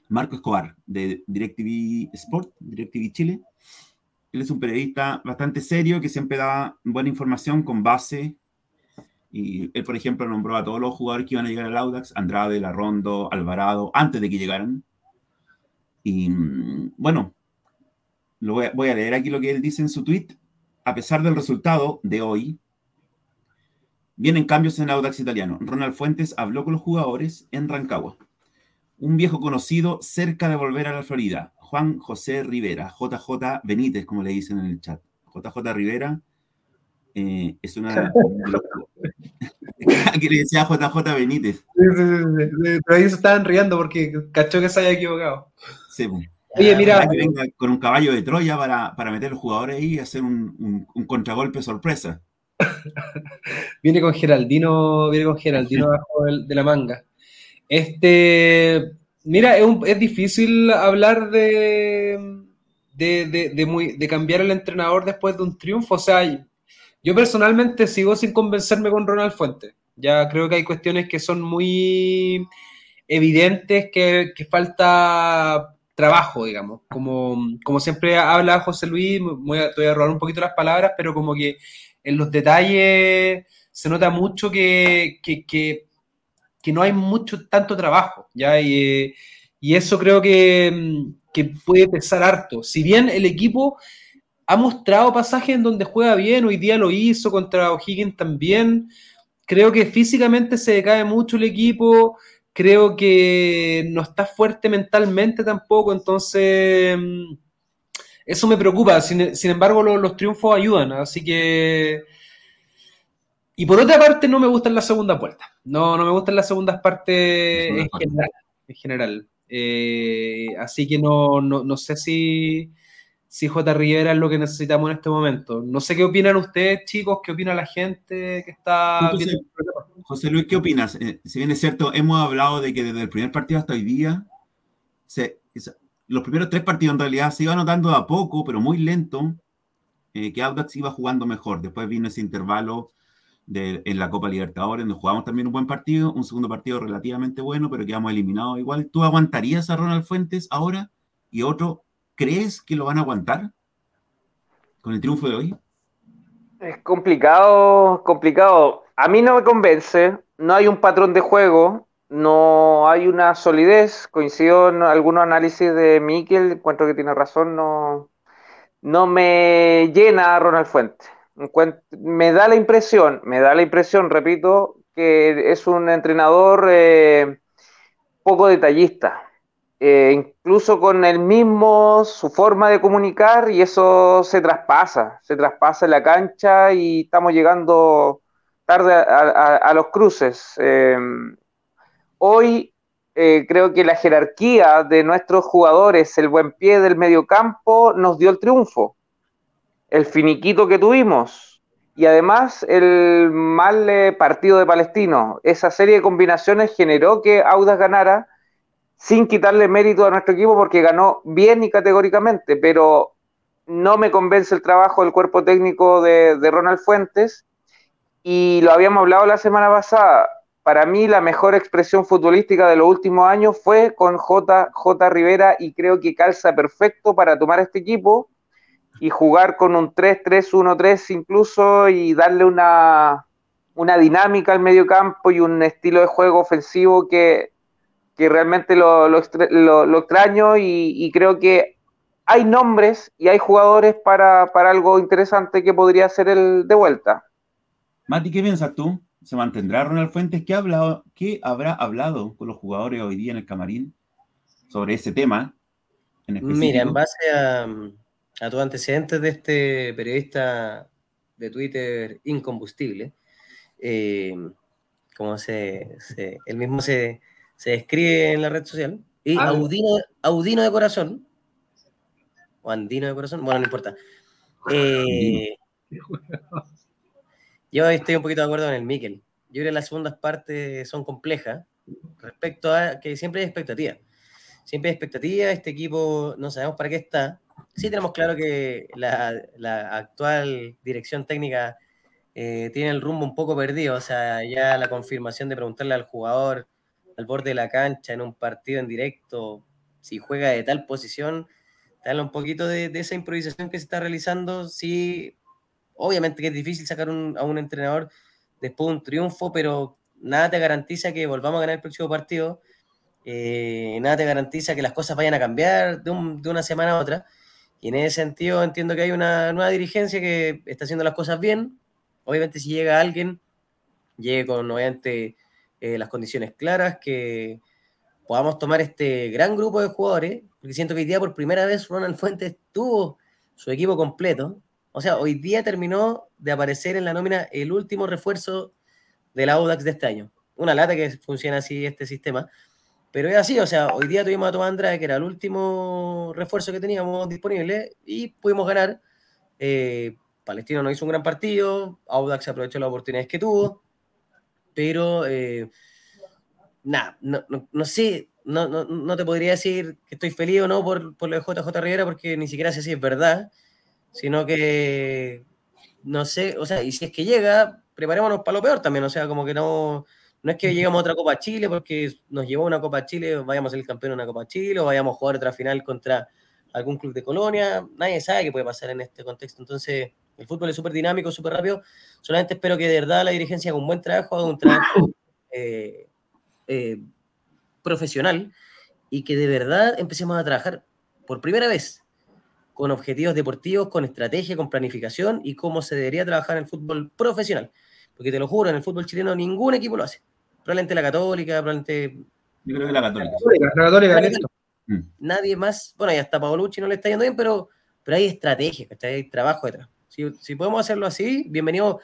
Marco Escobar, de DirecTV Sport, DirecTV Chile. Él es un periodista bastante serio que siempre da buena información con base y él, por ejemplo, nombró a todos los jugadores que iban a llegar al Audax, Andrade, Larrondo, Alvarado, antes de que llegaran. Y bueno, lo voy, a, leer aquí lo que él dice en su tweet. A pesar del resultado de hoy, vienen cambios en el Audax italiano. Ronald Fuentes habló con los jugadores en Rancagua. Un viejo conocido cerca de volver a la Florida, Juan José Rivera, JJ Benítez, como le dicen en el chat. JJ Rivera eh, es una... que le decía JJ Benítez. Sí, sí, sí, Pero ahí se estaban riendo porque cachó que se había equivocado. Sí, Oye, mira. Que venga con un caballo de Troya para, para meter los jugadores ahí y hacer un, un, contragolpe sorpresa. viene con Geraldino, viene con Geraldino abajo de la manga. Este, mira, es, es difícil hablar de, de, de, muy, de cambiar el entrenador después de un triunfo. O sea, yo personalmente sigo sin convencerme con Ronald Fuentes. Ya creo que hay cuestiones que son muy evidentes que, que falta trabajo, digamos. Como, como siempre habla José Luis, voy a, voy a robar un poquito las palabras, pero como que en los detalles se nota mucho que, que, que, no hay mucho, tanto trabajo, ¿ya? Y, y eso creo que, puede pesar harto. Si bien el equipo ha mostrado pasajes en donde juega bien, hoy día lo hizo contra O'Higgins también, creo que físicamente se decae mucho el equipo, creo que no está fuerte mentalmente tampoco, entonces mm, eso me preocupa. Sin, embargo, los, triunfos ayudan, así que... Y por otra parte, no me gustan las segundas vueltas. No, no me gustan las segundas partes en general. En general. Eh, así que no, no, sé si, si J. Rivera es lo que necesitamos en este momento. No sé qué opinan ustedes, chicos, qué opina la gente que está viendo José Luis, ¿qué opinas? Eh, si bien es cierto, hemos hablado de que desde el primer partido hasta hoy día, los primeros tres partidos en realidad se iba notando a poco, pero muy lento, eh, que Audax iba jugando mejor. Después vino ese intervalo en la Copa Libertadores, donde jugamos también un buen partido, un segundo partido relativamente bueno, pero quedamos eliminados igual. ¿Tú aguantarías a Ronald Fuentes ahora? Y otro, ¿crees que lo van a aguantar con el triunfo de hoy? Es complicado, complicado. A mí no me convence, no hay un patrón de juego, no hay una solidez. Coincido en algunos análisis de Miquel, encuentro que tiene razón, no, no me llena Ronald Fuentes. Me da la impresión, me da la impresión, repito, que es un entrenador eh, poco detallista. Eh, incluso con el mismo, su forma de comunicar, y eso se traspasa, se traspasa en la cancha y estamos llegando tarde a, los cruces. Eh, hoy eh, creo que la jerarquía de nuestros jugadores, el buen pie del mediocampo, nos dio el triunfo. El finiquito que tuvimos. Y además el mal eh, partido de Palestino. Esa serie de combinaciones generó que Audas ganara sin quitarle mérito a nuestro equipo porque ganó bien y categóricamente, pero no me convence el trabajo del cuerpo técnico de Ronald Fuentes y lo habíamos hablado la semana pasada. Para mí la mejor expresión futbolística de los últimos años fue con J. J. Rivera y creo que calza perfecto para tomar este equipo y jugar con un 3-3-1-3 incluso y darle una, una dinámica al medio campo y un estilo de juego ofensivo que, que realmente lo, lo, extraño y, creo que hay nombres y hay jugadores para, para algo interesante que podría ser el de vuelta. Mati, ¿qué piensas tú? ¿Se mantendrá Ronald Fuentes? ¿Qué, ha hablado, ¿Qué habrá hablado con los jugadores hoy día en el camarín sobre ese tema? Mira, en base a, a tus antecedentes de este periodista de Twitter incombustible, eh, como se, se, él mismo se, se, describe en la red social, y ah. audino, audino de corazón, o andino de corazón, bueno, no importa. Eh, yo estoy un poquito de acuerdo con el Miquel. Yo creo que las segundas partes son complejas respecto a que siempre hay expectativa. Siempre hay expectativa, este equipo no sabemos para qué está. Sí tenemos claro que la, actual dirección técnica eh, tiene el rumbo un poco perdido, o sea, ya la confirmación de preguntarle al jugador al borde de la cancha en un partido en directo si juega de tal posición, habla un poquito de, de esa improvisación que se está realizando, sí Obviamente que es difícil sacar a un entrenador después de un triunfo, pero nada te garantiza que volvamos a ganar el próximo partido. Eh, nada te garantiza que las cosas vayan a cambiar de, una semana a otra. Y en ese sentido entiendo que hay una nueva dirigencia que está haciendo las cosas bien. Obviamente si llega alguien, llegue con obviamente eh, las condiciones claras, que podamos tomar este gran grupo de jugadores, porque siento que hoy día por primera vez Ronald Fuentes tuvo su equipo completo, o sea, hoy día terminó de aparecer en la nómina el último refuerzo del Audax de este año. Una lata que funciona así este sistema. Pero es así, o sea, hoy día tuvimos a Tomás Andrade, que era el último refuerzo que teníamos disponible, y pudimos ganar. Eh, Palestino no hizo un gran partido, Audax aprovechó las oportunidades que tuvo, pero eh, nada, no, no, sé, no, no, te podría decir que estoy feliz o no por, por lo de JJ Rivera, porque ni siquiera sé si es verdad, sino que no sé, o sea, y si es que llega, preparémonos para lo peor también, o sea, como que no, no es que llegamos a otra Copa Chile porque nos llevó una Copa Chile, vayamos a ser campeón de una Copa Chile o vayamos a jugar otra final contra algún club de Colonia. Nadie sabe qué puede pasar en este contexto. Entonces, el fútbol es súper dinámico, súper rápido. Solamente espero que de verdad la dirigencia haga un buen trabajo, haga un trabajo eh, eh, profesional y que de verdad empecemos a trabajar por primera vez con objetivos deportivos, con estrategia, con planificación y cómo se debería trabajar en el fútbol profesional. Porque te lo juro, en el fútbol chileno ningún equipo lo hace probablemente la Católica, probablemente. Yo creo que la Católica. La Católica, mm. Nadie más, bueno, ya hasta Paolucci no le está yendo bien, pero, pero hay estrategia, hay trabajo detrás. Si, si podemos hacerlo así, bienvenido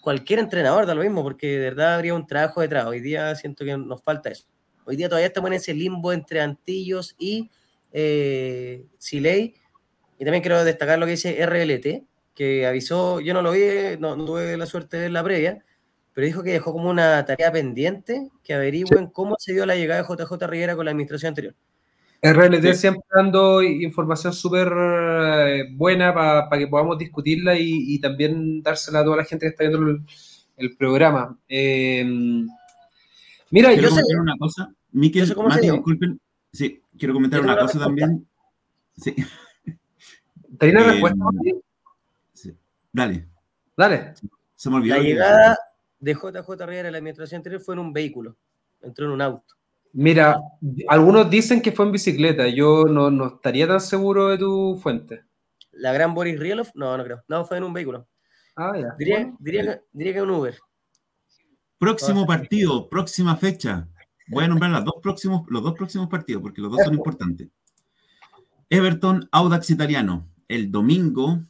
cualquier entrenador, da lo mismo, porque de verdad habría un trabajo detrás. Hoy día siento que nos falta eso. Hoy día todavía estamos en ese limbo entre Antillos y eh, Siley. Y también quiero destacar lo que dice RLT, que avisó, yo no lo vi, no, no tuve la suerte de ver la previa, pero dijo que dejó como una tarea pendiente que averigüen cómo se dio la llegada de JJ Rivera con la administración anterior. RLT siempre dando información súper eh, buena para que podamos discutirla y, también dársela a toda la gente que está viendo el, programa. Eh, mira, quiero yo comentar sé, una cosa. Miquel, Mati, disculpen. Sí, quiero comentar una cosa también. Sí. ¿Tenía una eh, respuesta? Sí. Dale. Dale. Se me olvidó. La llegada, de JJ Rivera la administración anterior fue en un vehículo, entró en un auto. Mira, algunos dicen que fue en bicicleta, yo no, no estaría tan seguro de tu fuente. ¿La gran Boris Rielov? No, no creo. No, fue en un vehículo. Ah, ya. Diría, diría, diría que un Uber. Próximo partido, próxima fecha. Voy a nombrar los dos próximos, los dos próximos partidos porque los dos son importantes. Everton Audax Italiano, el domingo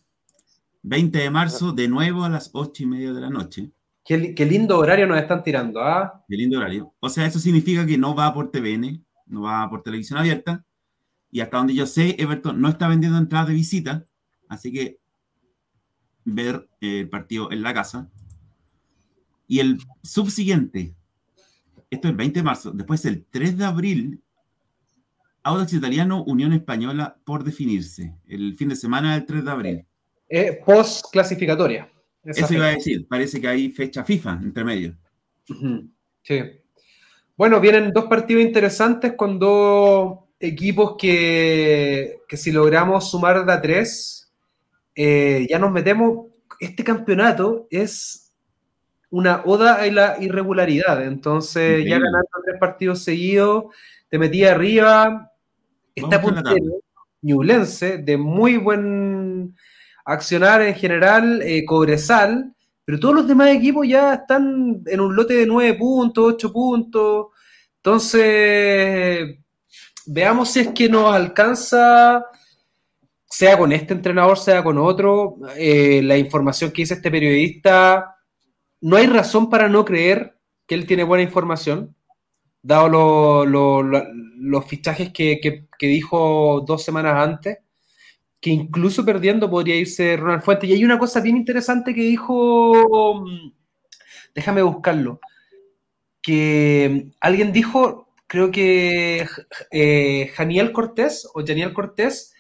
20 de marzo, de nuevo a las 8 y media de la noche. Qué, lindo horario nos están tirando, ¿ah? Qué lindo horario. O sea, eso significa que no va por TVN, no va por televisión abierta. Y hasta donde yo sé, Everton no está vendiendo entradas de visita. Así que ver el partido en la casa. Y el subsiguiente, esto es el 20 de marzo, después el 3 de abril, Audax Italiano, Unión Española por definirse. El fin de semana del 3 de abril. Eh, post clasificatoria. Eso iba a decir, parece que hay fecha FIFA entre medio. Sí. Bueno, vienen dos partidos interesantes con dos equipos que, si logramos sumar de a tres, eh, ya nos metemos. Este campeonato es una oda a la irregularidad. Entonces, ya ganando tres partidos seguidos, te metí arriba. Está puntero, Ñublense, de muy buen Accionar en general, eh, Cobresal, pero todos los demás equipos ya están en un lote de 9 puntos, 8 puntos. Entonces, veamos si es que nos alcanza, sea con este entrenador, sea con otro, eh, la información que dice este periodista. No hay razón para no creer que él tiene buena información, dado los fichajes que dijo dos semanas antes que incluso perdiendo podría irse Ronald Fuentes. Y hay una cosa bien interesante que dijo, mm, déjame buscarlo, que alguien dijo, creo que eh, Janiel Cortés o Janiel Cortés,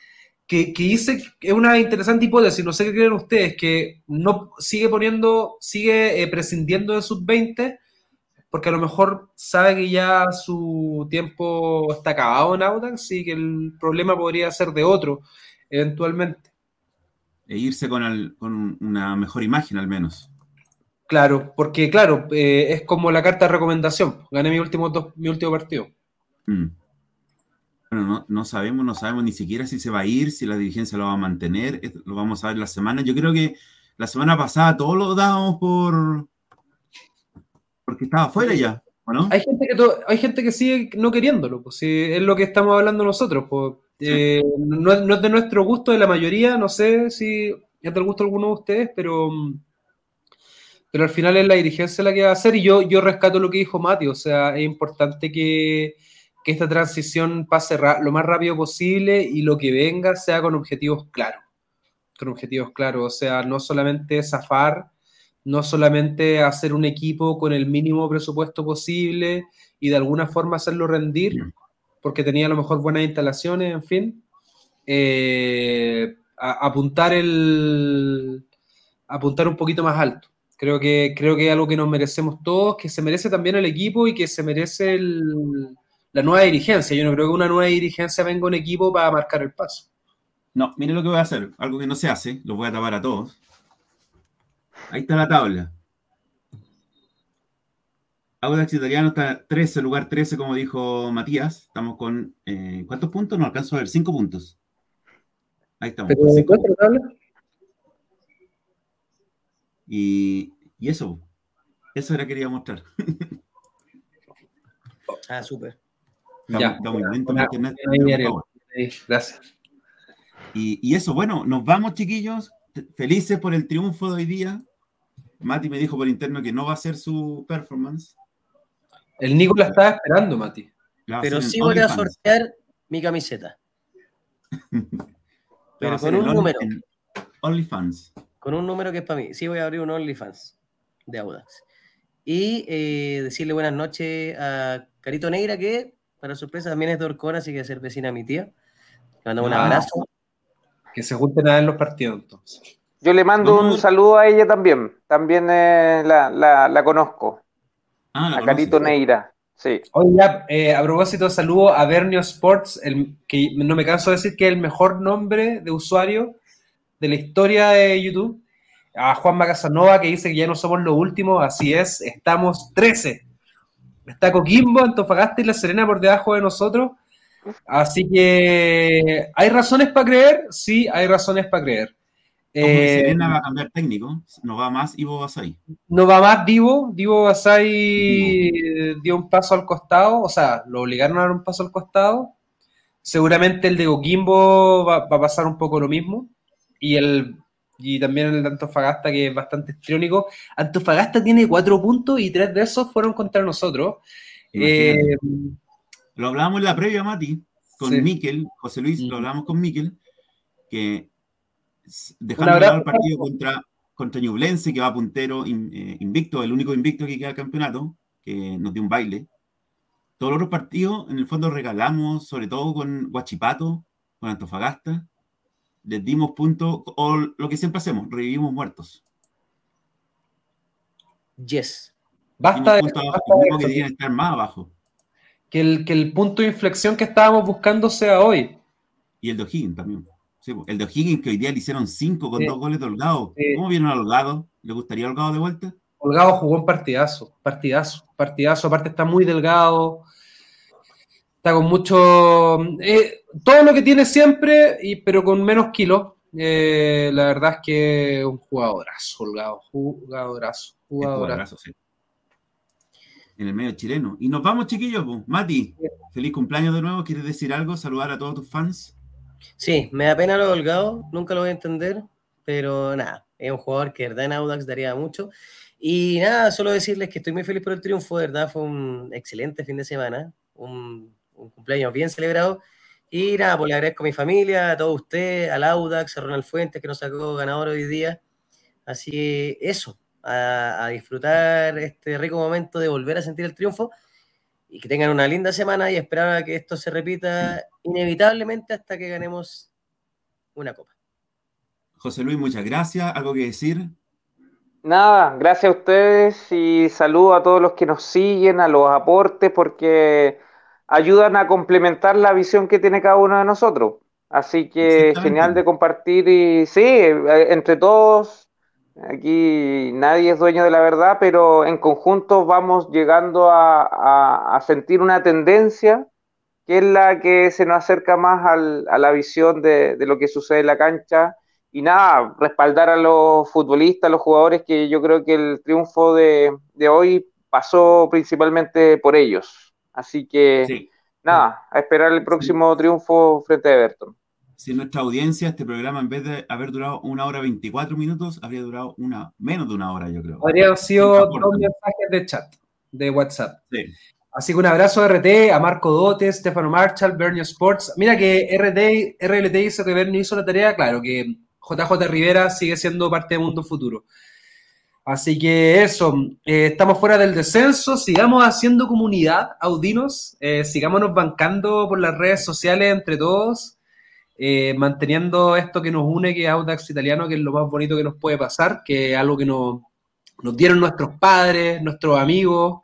que, que, dice que es una interesante hipótesis, no sé qué creen ustedes, que no sigue poniendo, sigue eh, prescindiendo de sus 20 porque a lo mejor sabe que ya su tiempo está acabado en Audax y que el problema podría ser de otro eventualmente. E irse con, con una mejor imagen al menos. Claro, porque claro, eh, es como la carta de recomendación. Gané mi último, mi último partido. Mm. Bueno, no, sabemos, no sabemos ni siquiera si se va a ir, si la dirigencia lo va a mantener. Lo vamos a ver la semana. Yo creo que la semana pasada todos lo dábamos por porque estaba fuera ya, no? Hay gente que hay gente que sigue no queriéndolo, pues es lo que estamos hablando nosotros. Pues, eh, no, es de nuestro gusto, de la mayoría, no sé si es del gusto de alguno de ustedes, pero, pero al final es la dirigencia la que va a hacer y yo, yo rescato lo que dijo Mati, o sea, es importante que, que esta transición pase lo más rápido posible y lo que venga sea con objetivos claros. Con objetivos claros, o sea, no solamente zafar, no solamente hacer un equipo con el mínimo presupuesto posible y de alguna forma hacerlo rendir, porque tenía a lo mejor buenas instalaciones, en fin. Eh, apuntar el apuntar un poquito más alto. Creo que, creo que es algo que nos merecemos todos, que se merece también el equipo y que se merece la nueva dirigencia. Yo no creo que una nueva dirigencia venga un equipo para marcar el paso. No, mire lo que voy a hacer, algo que no se hace, lo voy a tapar a todos. Ahí está la tabla. Audax Italiano está 13, lugar 13, como dijo Matías. Estamos con. Eh, ¿Cuántos puntos? No alcanzo a ver, 5 puntos. Ahí estamos. ¿Pero tabla? Y, y, eso. Eso era que quería mostrar. ah, súper. Ya. Está muy lento internet. Gracias. Y, y eso, bueno, nos vamos, chiquillos. Felices por el triunfo de hoy día. Mati me dijo por interno que no va a ser su performance. El Nico la estaba esperando, Mati. Pero sí voy a sortear mi camiseta. Pero con un número. OnlyFans. Con un número que es para mí. Sí voy a abrir un OnlyFans de Audax. Y eh, decirle buenas noches a Carito Negra, que para sorpresa también es de Orcona, así que ser vecina a mi tía. Le mando un ah. abrazo. Que se junten a ver los partidos entonces. Yo le mando un saludo a ella también. También eh, la, conozco. Ah, a Carito Neira. Sí. Ya, eh, a propósito, saludo a Bernio Sports, el, que no me canso de decir que es el mejor nombre de usuario de la historia de YouTube. A Juan Casanova, que dice que ya no somos los últimos. Así es, estamos 13. Está Coquimbo, Antofagasta y La Serena por debajo de nosotros. Así que, ¿hay razones para creer? Sí, hay razones para creer. Eh, Serena va a cambiar técnico, no va más Ivo Basay. No va más Divo, Divo Basay dio un paso al costado, o sea, lo obligaron a dar un paso al costado. Seguramente el de Coquimbo va, a pasar un poco lo mismo. Y el y también el de Antofagasta, que es bastante estriónico. Antofagasta tiene cuatro puntos y tres de esos fueron contra nosotros. Eh, lo hablábamos en la previa, Mati, con Miquel, José Luis, lo hablábamos con Miquel, que dejando de el partido contra, contra Ñublense, que va puntero eh, invicto, el único invicto que queda el campeonato, que nos dio un baile. Todos los otros partidos, en el fondo, regalamos, sobre todo con Guachipato, con Antofagasta, les dimos puntos, o lo que siempre hacemos, revivimos muertos. Yes. Basta de, que estar más abajo. Que el, que el punto de inflexión que estábamos buscando sea hoy. Y el de O'Higgins también el de O'Higgins que hoy día le hicieron cinco con dos goles de Holgado. ¿Cómo vieron a Holgado? ¿Le gustaría Holgado de vuelta? Holgado jugó un partidazo, partidazo, partidazo. Aparte está muy delgado, está con mucho... Eh, todo lo que tiene siempre, y, pero con menos kilos. Eh, la verdad es que un jugadorazo, Holgado, jugadorazo, jugadorazo. Sí. En el medio chileno. Y nos vamos, chiquillos. Mati, feliz cumpleaños de nuevo. ¿Quieres decir algo? Saludar a todos tus fans. Sí, me da pena lo Holgado, nunca lo voy a entender, pero nada, es un jugador que verdad en Audax daría mucho. Y nada, solo decirles que estoy muy feliz por el triunfo, de verdad fue un excelente fin de semana, un, cumpleaños bien celebrado. Y nada, pues le agradezco a mi familia, a todos ustedes, al Audax, a Ronald Fuentes que nos sacó ganador hoy día. Así que eso, a disfrutar este rico momento de volver a sentir el triunfo y que tengan una linda semana y esperar a que esto se repita inevitablemente hasta que ganemos una copa. José Luis, muchas gracias. ¿Algo que decir? Nada, gracias a ustedes y saludo a todos los que nos siguen, a los aportes, porque ayudan a complementar la visión que tiene cada uno de nosotros. Así que genial de compartir y sí, eh, entre todos Aquí nadie es dueño de la verdad, pero en conjunto vamos llegando a, sentir una tendencia que es la que se nos acerca más a la visión de, lo que sucede en la cancha. Y nada, respaldar a los futbolistas, a los jugadores, que yo creo que el triunfo de, hoy pasó principalmente por ellos. Así que nada, a esperar el próximo triunfo frente a Everton si nuestra audiencia, este programa, en vez de haber durado una hora 24 minutos, habría durado una menos de una hora, yo creo. Habrían sido dos mensajes de chat, de WhatsApp. Sí. Así que un abrazo a RT, a Marco Dote, Stefano Marshall, Bernio Sports. Mira que RT, RLT dice que Bernio hizo la tarea, claro, que JJ Rivera sigue siendo parte de Mundo Futuro. Así que eso, eh, estamos fuera del descenso, sigamos haciendo comunidad, Audinos, eh, sigámonos bancando por las redes sociales entre todos, eh, manteniendo esto que nos une, que es Audax Italiano, que es lo más bonito que nos puede pasar, que es algo que nos, nos dieron nuestros padres, nuestros amigos.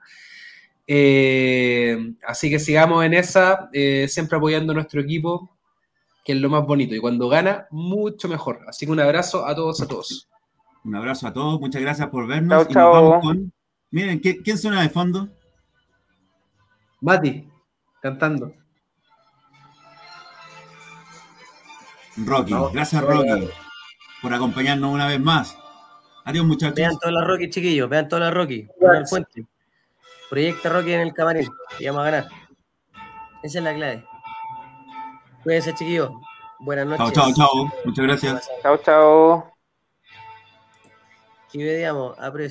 así que sigamos en esa, siempre apoyando a nuestro equipo, que es lo más bonito. Y cuando gana, mucho mejor. Así que un abrazo a todos, a todos. Un abrazo a todos, muchas gracias por vernos. y nos vamos con. Miren, ¿quién suena de fondo? Mati, cantando. Rocky, gracias Rocky por acompañarnos una vez más. Adiós muchachos. Vean toda la Rocky, chiquillos, vean toda la Rocky. Proyecta Rocky en el camarín y vamos a ganar. Esa es la clave. Cuídense, chiquillos. Buenas noches. Chao, chao, chao. Muchas gracias. Chao, chao. Y veamos, aprecio.